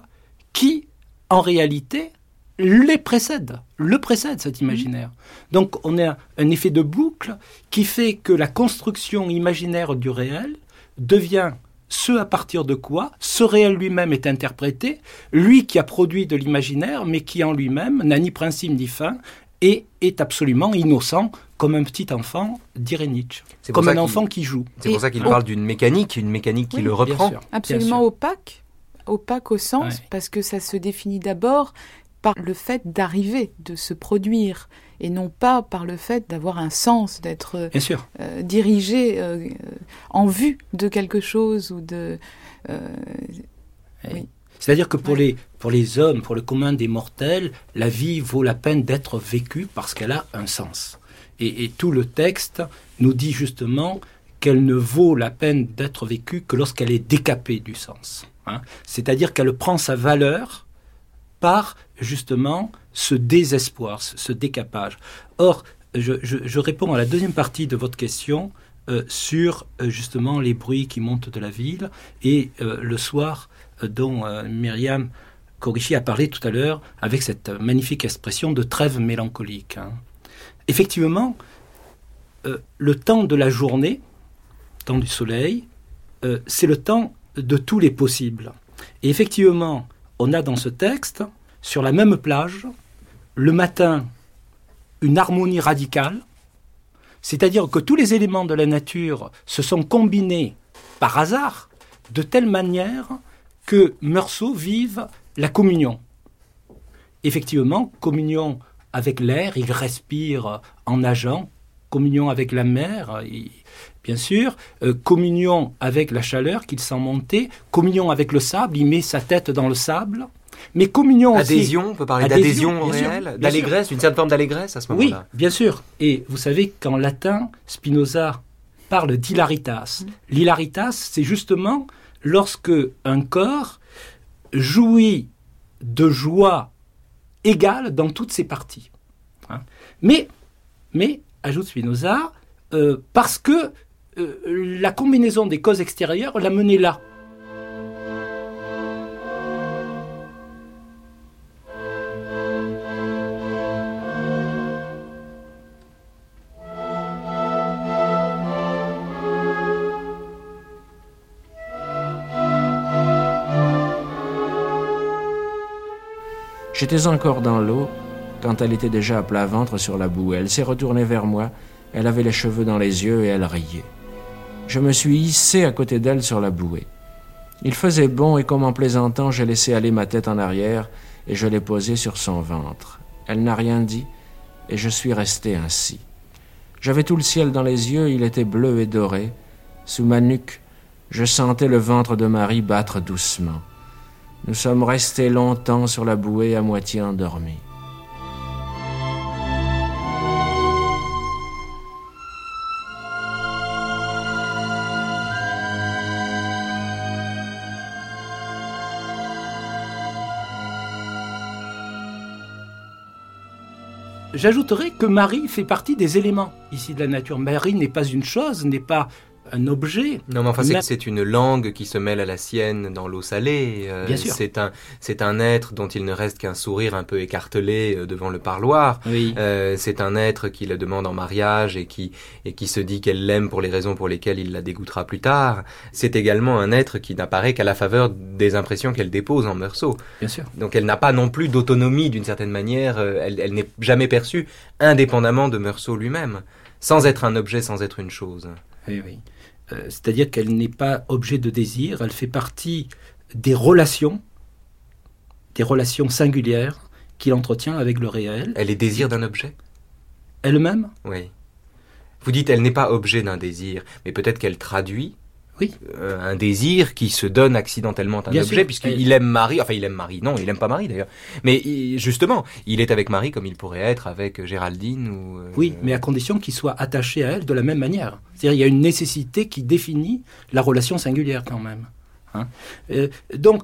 qui, en réalité, les précède, le précède cet imaginaire. Donc on a un effet de boucle qui fait que la construction imaginaire du réel devient ce à partir de quoi ce réel lui-même est interprété, lui qui a produit de l'imaginaire, mais qui en lui-même n'a ni principe ni fin, et est absolument innocent, comme un petit enfant, dirait Nietzsche. Comme un enfant qui joue.
C'est pour ça qu'il parle d'une mécanique, une mécanique qui le reprend.
Absolument opaque opaque au sens parce que ça se définit d'abord par le fait d'arriver, de se produire, et non pas par le fait d'avoir un sens, d'être euh, dirigé euh, en vue de quelque chose ou de. Euh,
C'est-à-dire que pour, les, pour les hommes, pour le commun des mortels, la vie vaut la peine d'être vécue parce qu'elle a un sens. Et, et, tout le texte nous dit justement qu'elle ne vaut la peine d'être vécue que lorsqu'elle est décapée du sens. Hein. C'est-à-dire qu'elle prend sa valeur par justement ce désespoir, ce décapage. Or, je, réponds à la deuxième partie de votre question euh, sur euh, justement les bruits qui montent de la ville et euh, le soir dont Myriam Korishi a parlé tout à l'heure avec cette magnifique expression de trêve mélancolique. Hein. Effectivement, le temps de la journée, temps du soleil, c'est le temps de tous les possibles. Et effectivement, on a dans ce texte, sur la même plage, le matin, une harmonie radicale, c'est-à-dire que tous les éléments de la nature se sont combinés par hasard de telle manière que Meursault vive la communion. Effectivement, communion avec l'air, il respire en nageant, communion avec la mer, bien sûr, euh, communion avec la chaleur qu'il sent monter, communion avec le sable, il met sa tête dans le sable, mais communion
aussi. Adhésion, on peut parler d'adhésion réelle, d'allégresse, une certaine forme d'allégresse à ce moment-là.
Oui, bien sûr. Et vous savez qu'en latin, Spinoza parle d'hilaritas. Mm. L'hilaritas, c'est justement lorsque un corps jouit de joie égale dans toutes ses parties. Hein. mais, mais, ajoute Spinoza, euh, parce que euh, la combinaison des causes extérieures l'a mené là.
J'étais encore dans l'eau quand elle était déjà à plat ventre sur la bouée. Elle s'est retournée vers moi, elle avait les cheveux dans les yeux et elle riait. Je me suis hissé à côté d'elle sur la bouée. Il faisait bon et comme en plaisantant, j'ai laissé aller ma tête en arrière et je l'ai posée sur son ventre. Elle n'a rien dit et je suis resté ainsi. J'avais tout le ciel dans les yeux, il était bleu et doré. Sous ma nuque, je sentais le ventre de Marie battre doucement. Nous sommes restés longtemps sur la bouée à moitié endormis.
J'ajouterais que Marie fait partie des éléments ici de la nature. Marie n'est pas une chose, n'est pas un objet.
Non, mais enfin, c'est une langue qui se mêle à la sienne dans l'eau salée. Euh,
Bien sûr.
C'est un, c'est un être dont il ne reste qu'un sourire un peu écartelé euh, devant le parloir.
Oui.
Euh, c'est un être qui la demande en mariage et qui, et qui se dit qu'elle l'aime pour les raisons pour lesquelles il la dégoûtera plus tard. C'est également un être qui n'apparaît qu'à la faveur des impressions qu'elle dépose en Meursault.
Bien sûr.
Donc elle n'a pas non plus d'autonomie d'une certaine manière. Elle, elle n'est jamais perçue indépendamment de Meursault lui-même, sans être un objet, sans être une chose.
Oui, oui. Euh, C'est-à-dire qu'elle n'est pas objet de désir, elle fait partie des relations, des relations singulières qu'il entretient avec le réel.
Elle est désir d'un objet?
Elle-même?
Oui. Vous dites elle n'est pas objet d'un désir, mais peut-être qu'elle traduit
Oui.
euh, un désir qui se donne accidentellement à un
Bien
objet, puisqu'il aime Marie, enfin il aime Marie, non, il aime pas Marie d'ailleurs. Mais il- justement, il est avec Marie comme il pourrait être avec Géraldine ou... euh,
Oui, mais à condition qu'il soit attaché à elle de la même manière. C'est-à-dire il y a une nécessité qui définit la relation singulière quand même. hein. Euh, donc,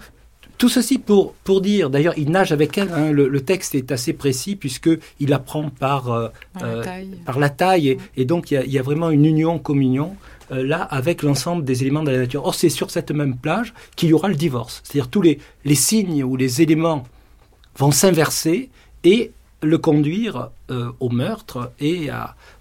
tout ceci pour, pour dire, d'ailleurs, il nage avec elle. hein, le, le texte est assez précis puisque il apprend par, euh,
Par la
euh,
taille.
par la taille et, et donc il y, a, il y a vraiment une union, communion euh, là avec l'ensemble des éléments de la nature. Or, c'est sur cette même plage qu'il y aura le divorce. C'est-à-dire tous les, signes ou les éléments vont s'inverser et le conduire euh, au meurtre et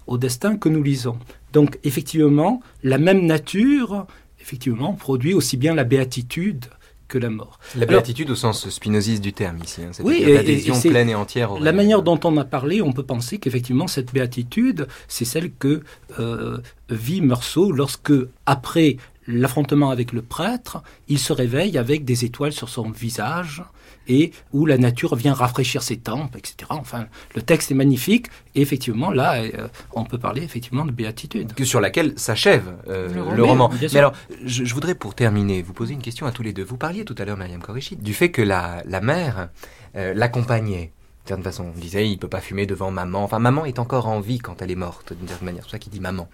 au destin que nous lisons. Donc effectivement, la même nature, effectivement, produit aussi bien la béatitude que la mort.
La béatitude au sens spinoziste du terme ici, hein,
Oui,
l'adhésion pleine et entière au
La manière dont on a parlé, on peut penser qu'effectivement cette béatitude, c'est celle que euh, vit Meursault lorsque, après l'affrontement avec le prêtre, il se réveille avec des étoiles sur son visage et où la nature vient rafraîchir ses tempes, etc. Enfin, le texte est magnifique et effectivement là, euh, on peut parler effectivement de béatitude.
que sur laquelle s'achève euh,
Le
le,
roman.
Mais alors, je, je voudrais pour terminer vous poser une question à tous les deux. Vous parliez tout à l'heure, Mariam Korichi, du fait que la, la mère euh, l'accompagnait. D'une certaine façon, on disait il peut pas fumer devant maman. Enfin, maman est encore en vie quand elle est morte, d'une certaine manière. C'est pour ça qu'il dit maman.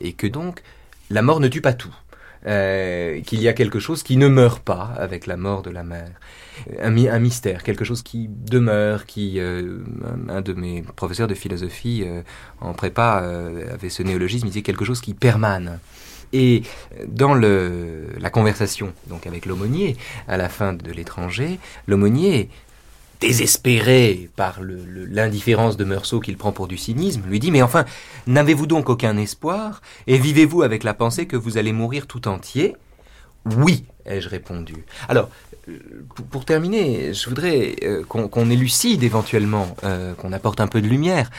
Et que donc, la mort ne tue pas tout. Euh, qu'il y a quelque chose qui ne meurt pas avec la mort de la mère. Un, mystère, quelque chose qui demeure, qui... euh, un, de mes professeurs de philosophie euh, en prépa avait ce néologisme, il disait quelque chose qui permane. Et dans la conversation donc avec l'aumônier, à la fin de l'étranger, l'aumônier, désespéré par l'indifférence de Meursault qu'il prend pour du cynisme, lui dit Mais enfin, n'avez-vous donc aucun espoir Et vivez-vous avec la pensée que vous allez mourir tout entier? Oui, ai-je répondu. Alors, euh, pour, terminer, je voudrais euh, qu'on élucide éventuellement, euh, qu'on apporte un peu de lumière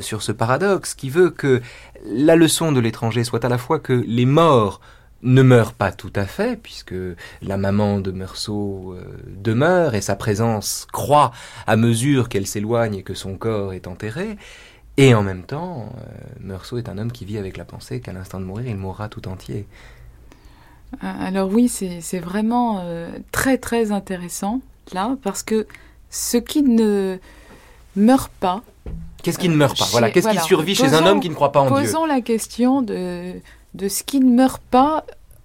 sur ce paradoxe qui veut que la leçon de l'étranger soit à la fois que les morts ne meurent pas tout à fait, puisque la maman de Meursault euh, demeure et sa présence croît à mesure qu'elle s'éloigne et que son corps est enterré. Et en même temps, euh, Meursault est un homme qui vit avec la pensée qu'à l'instant de mourir, il mourra tout entier.
Euh, Alors oui, c'est vraiment euh, très très intéressant là, parce que ce qui ne meurt pas,
Qu'est-ce qui ne meurt pas?
Chez-
Voilà, qu'est-ce
voilà.
qui survit chez un
Posons-
homme qui ne croit pas en Dieu?
posons la question de, de ce qui ne meurt pas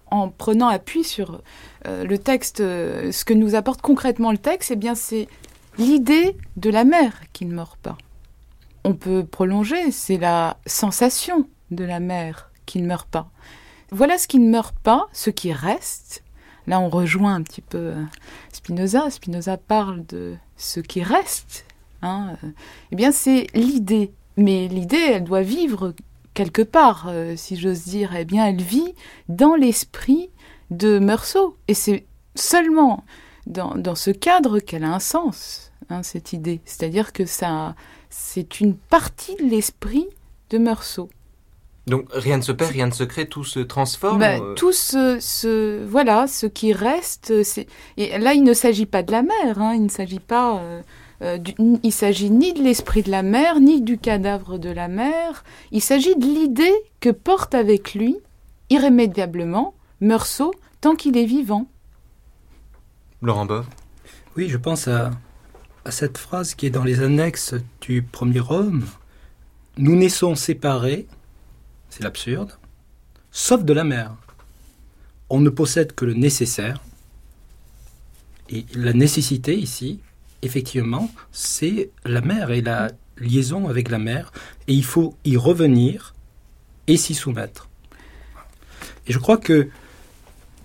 en prenant appui sur euh, le texte, euh, ce que nous apporte concrètement le texte, eh bien c'est l'idée de la mère qui ne meurt pas. On peut prolonger, c'est la sensation de la mère qui ne meurt pas. Voilà ce qui ne meurt pas, ce qui reste. Là, on rejoint un petit peu euh, Spinoza. Spinoza parle de ce qui reste. Hein. Eh bien, c'est l'idée. Mais l'idée, elle doit vivre quelque part, euh, si j'ose dire. Eh bien, elle vit dans l'esprit de Meursault. Et c'est seulement dans, dans ce cadre qu'elle a un sens. hein, cette idée. C'est-à-dire que ça, c'est une partie de l'esprit de Meursault.
Donc rien ne se perd, rien ne se crée, tout se transforme.
Bah,
euh,
tout ce, ce- voilà, ce qui reste, c'est et là il ne s'agit pas de la mer, hein, il ne s'agit pas, euh, euh, du- il s'agit ni de l'esprit de la mer, ni du cadavre de la mer. Il s'agit de l'idée que porte avec lui irrémédiablement Meursault tant qu'il est vivant.
Laurent Bove.
Oui, je pense à, à cette phrase qui est dans les annexes du premier homme. Nous naissons séparés, c'est l'absurde, sauf de la mer. On ne possède que le nécessaire. Et la nécessité ici, effectivement, c'est la mer et la liaison avec la mer. Et il faut y revenir et s'y soumettre. Et je crois que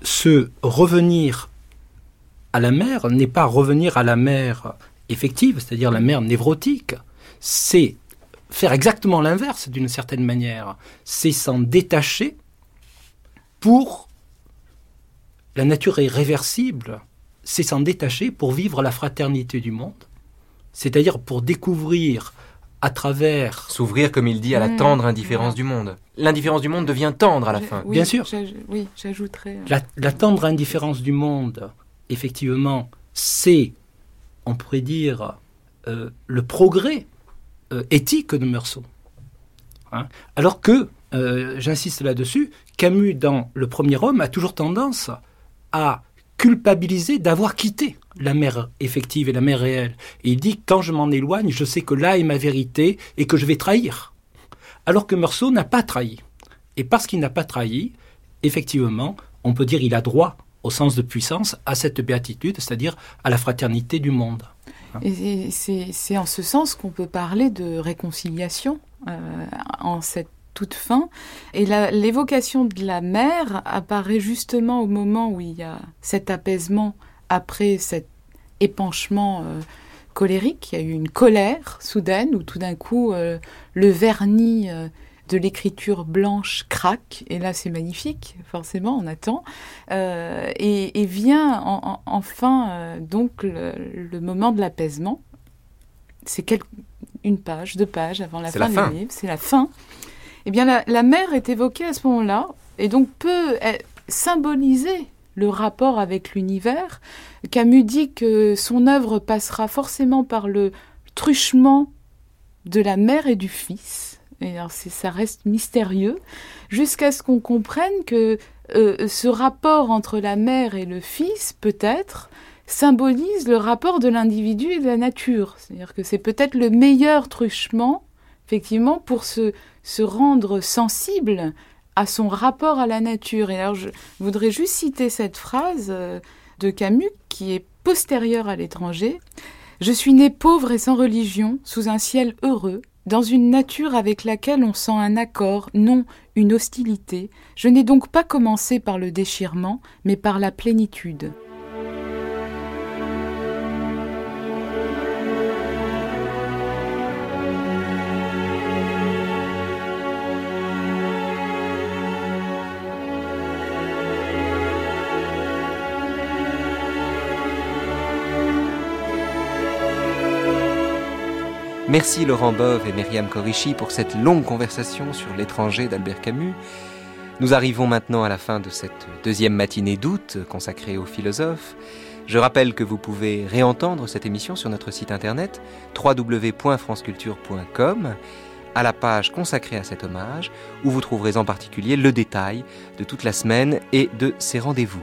ce revenir à la mer n'est pas revenir à la mer effective, c'est-à-dire la mer névrotique. C'est faire exactement l'inverse d'une certaine manière. C'est s'en détacher pour... La nature est réversible. C'est s'en détacher pour vivre la fraternité du monde. C'est-à-dire pour découvrir à travers...
S'ouvrir, comme il dit, à la
Mmh,
tendre indifférence
voilà.
du monde. L'indifférence du monde devient tendre à la fin.
oui,
Bien sûr.
Oui, j'ajouterais. euh,
La, la tendre indifférence du monde, effectivement, c'est, on pourrait dire, euh, le progrès euh, éthique de Meursault. Hein. Alors que, euh, j'insiste là-dessus, Camus, dans Le Premier Homme, a toujours tendance à culpabiliser d'avoir quitté la mer effective et la mer réelle. Il dit, quand je m'en éloigne, je sais que là est ma vérité et que je vais trahir. Alors que Meursault n'a pas trahi. Et parce qu'il n'a pas trahi, effectivement, on peut dire il a droit au sens de puissance à cette béatitude, c'est-à-dire à la fraternité du monde.
Et c'est c'est en ce sens qu'on peut parler de réconciliation euh, en cette toute fin. Et l'évocation de la mer apparaît justement au moment où il y a cet apaisement après cet épanchement euh, colérique. Il y a eu une colère soudaine où tout d'un coup euh, le vernis euh, de l'écriture blanche craque. Et là, c'est magnifique, forcément, on attend. Et, et vient en- en- enfin donc le, le moment de l'apaisement. C'est une page, deux pages avant la fin
la
du
fin.
livre. C'est la fin. Eh bien, la, mer est évoquée à ce moment-là et donc peut euh, symboliser le rapport avec l'univers. Camus dit que son œuvre passera forcément par le truchement de la mère et du fils. Et alors ça reste mystérieux, jusqu'à ce qu'on comprenne que euh, ce rapport entre la mère et le fils, peut-être, symbolise le rapport de l'individu et de la nature. C'est-à-dire que c'est peut-être le meilleur truchement, effectivement, pour se, se rendre sensible à son rapport à la nature. Et alors je voudrais juste citer cette phrase euh, de Camus qui est postérieure à l'étranger. Je suis né pauvre et sans religion, sous un ciel heureux, dans une nature avec laquelle on sent un accord, non une hostilité. Je n'ai donc pas commencé par le déchirement, mais par la plénitude.
Merci Laurent Bove et Myriam Corichi pour cette longue conversation sur l'étranger d'Albert Camus. Nous arrivons maintenant à la fin de cette deuxième matinée d'août consacrée aux philosophes. Je rappelle que vous pouvez réentendre cette émission sur notre site internet www.franceculture.com à la page consacrée à cet hommage où vous trouverez en particulier le détail de toute la semaine et de ses rendez-vous.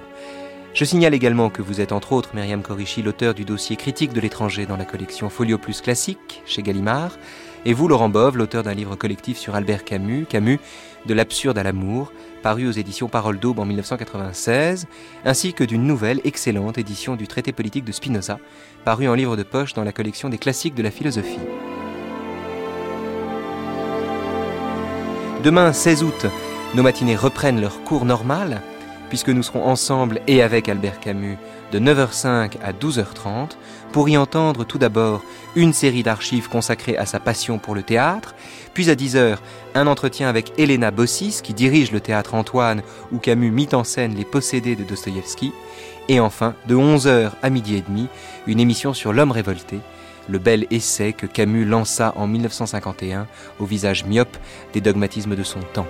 Je signale également que vous êtes entre autres Myriam Corichi, l'auteur du dossier critique de l'étranger dans la collection Folio Plus Classique chez Gallimard, et vous Laurent Bove, l'auteur d'un livre collectif sur Albert Camus, Camus, de l'absurde à l'amour, paru aux éditions Parole d'Aube en 1996, ainsi que d'une nouvelle excellente édition du traité politique de Spinoza, paru en livre de poche dans la collection des classiques de la philosophie. Demain, 16 août, nos matinées reprennent leur cours normal, puisque nous serons ensemble et avec Albert Camus de 9h05 à 12h30 pour y entendre tout d'abord une série d'archives consacrées à sa passion pour le théâtre, puis à 10h un entretien avec Elena Bossis qui dirige le théâtre Antoine où Camus mit en scène Les possédés de Dostoïevski, et enfin de 11h à midi et demi une émission sur l'homme révolté le bel essai que Camus lança en 1951 au visage myope des dogmatismes de son temps.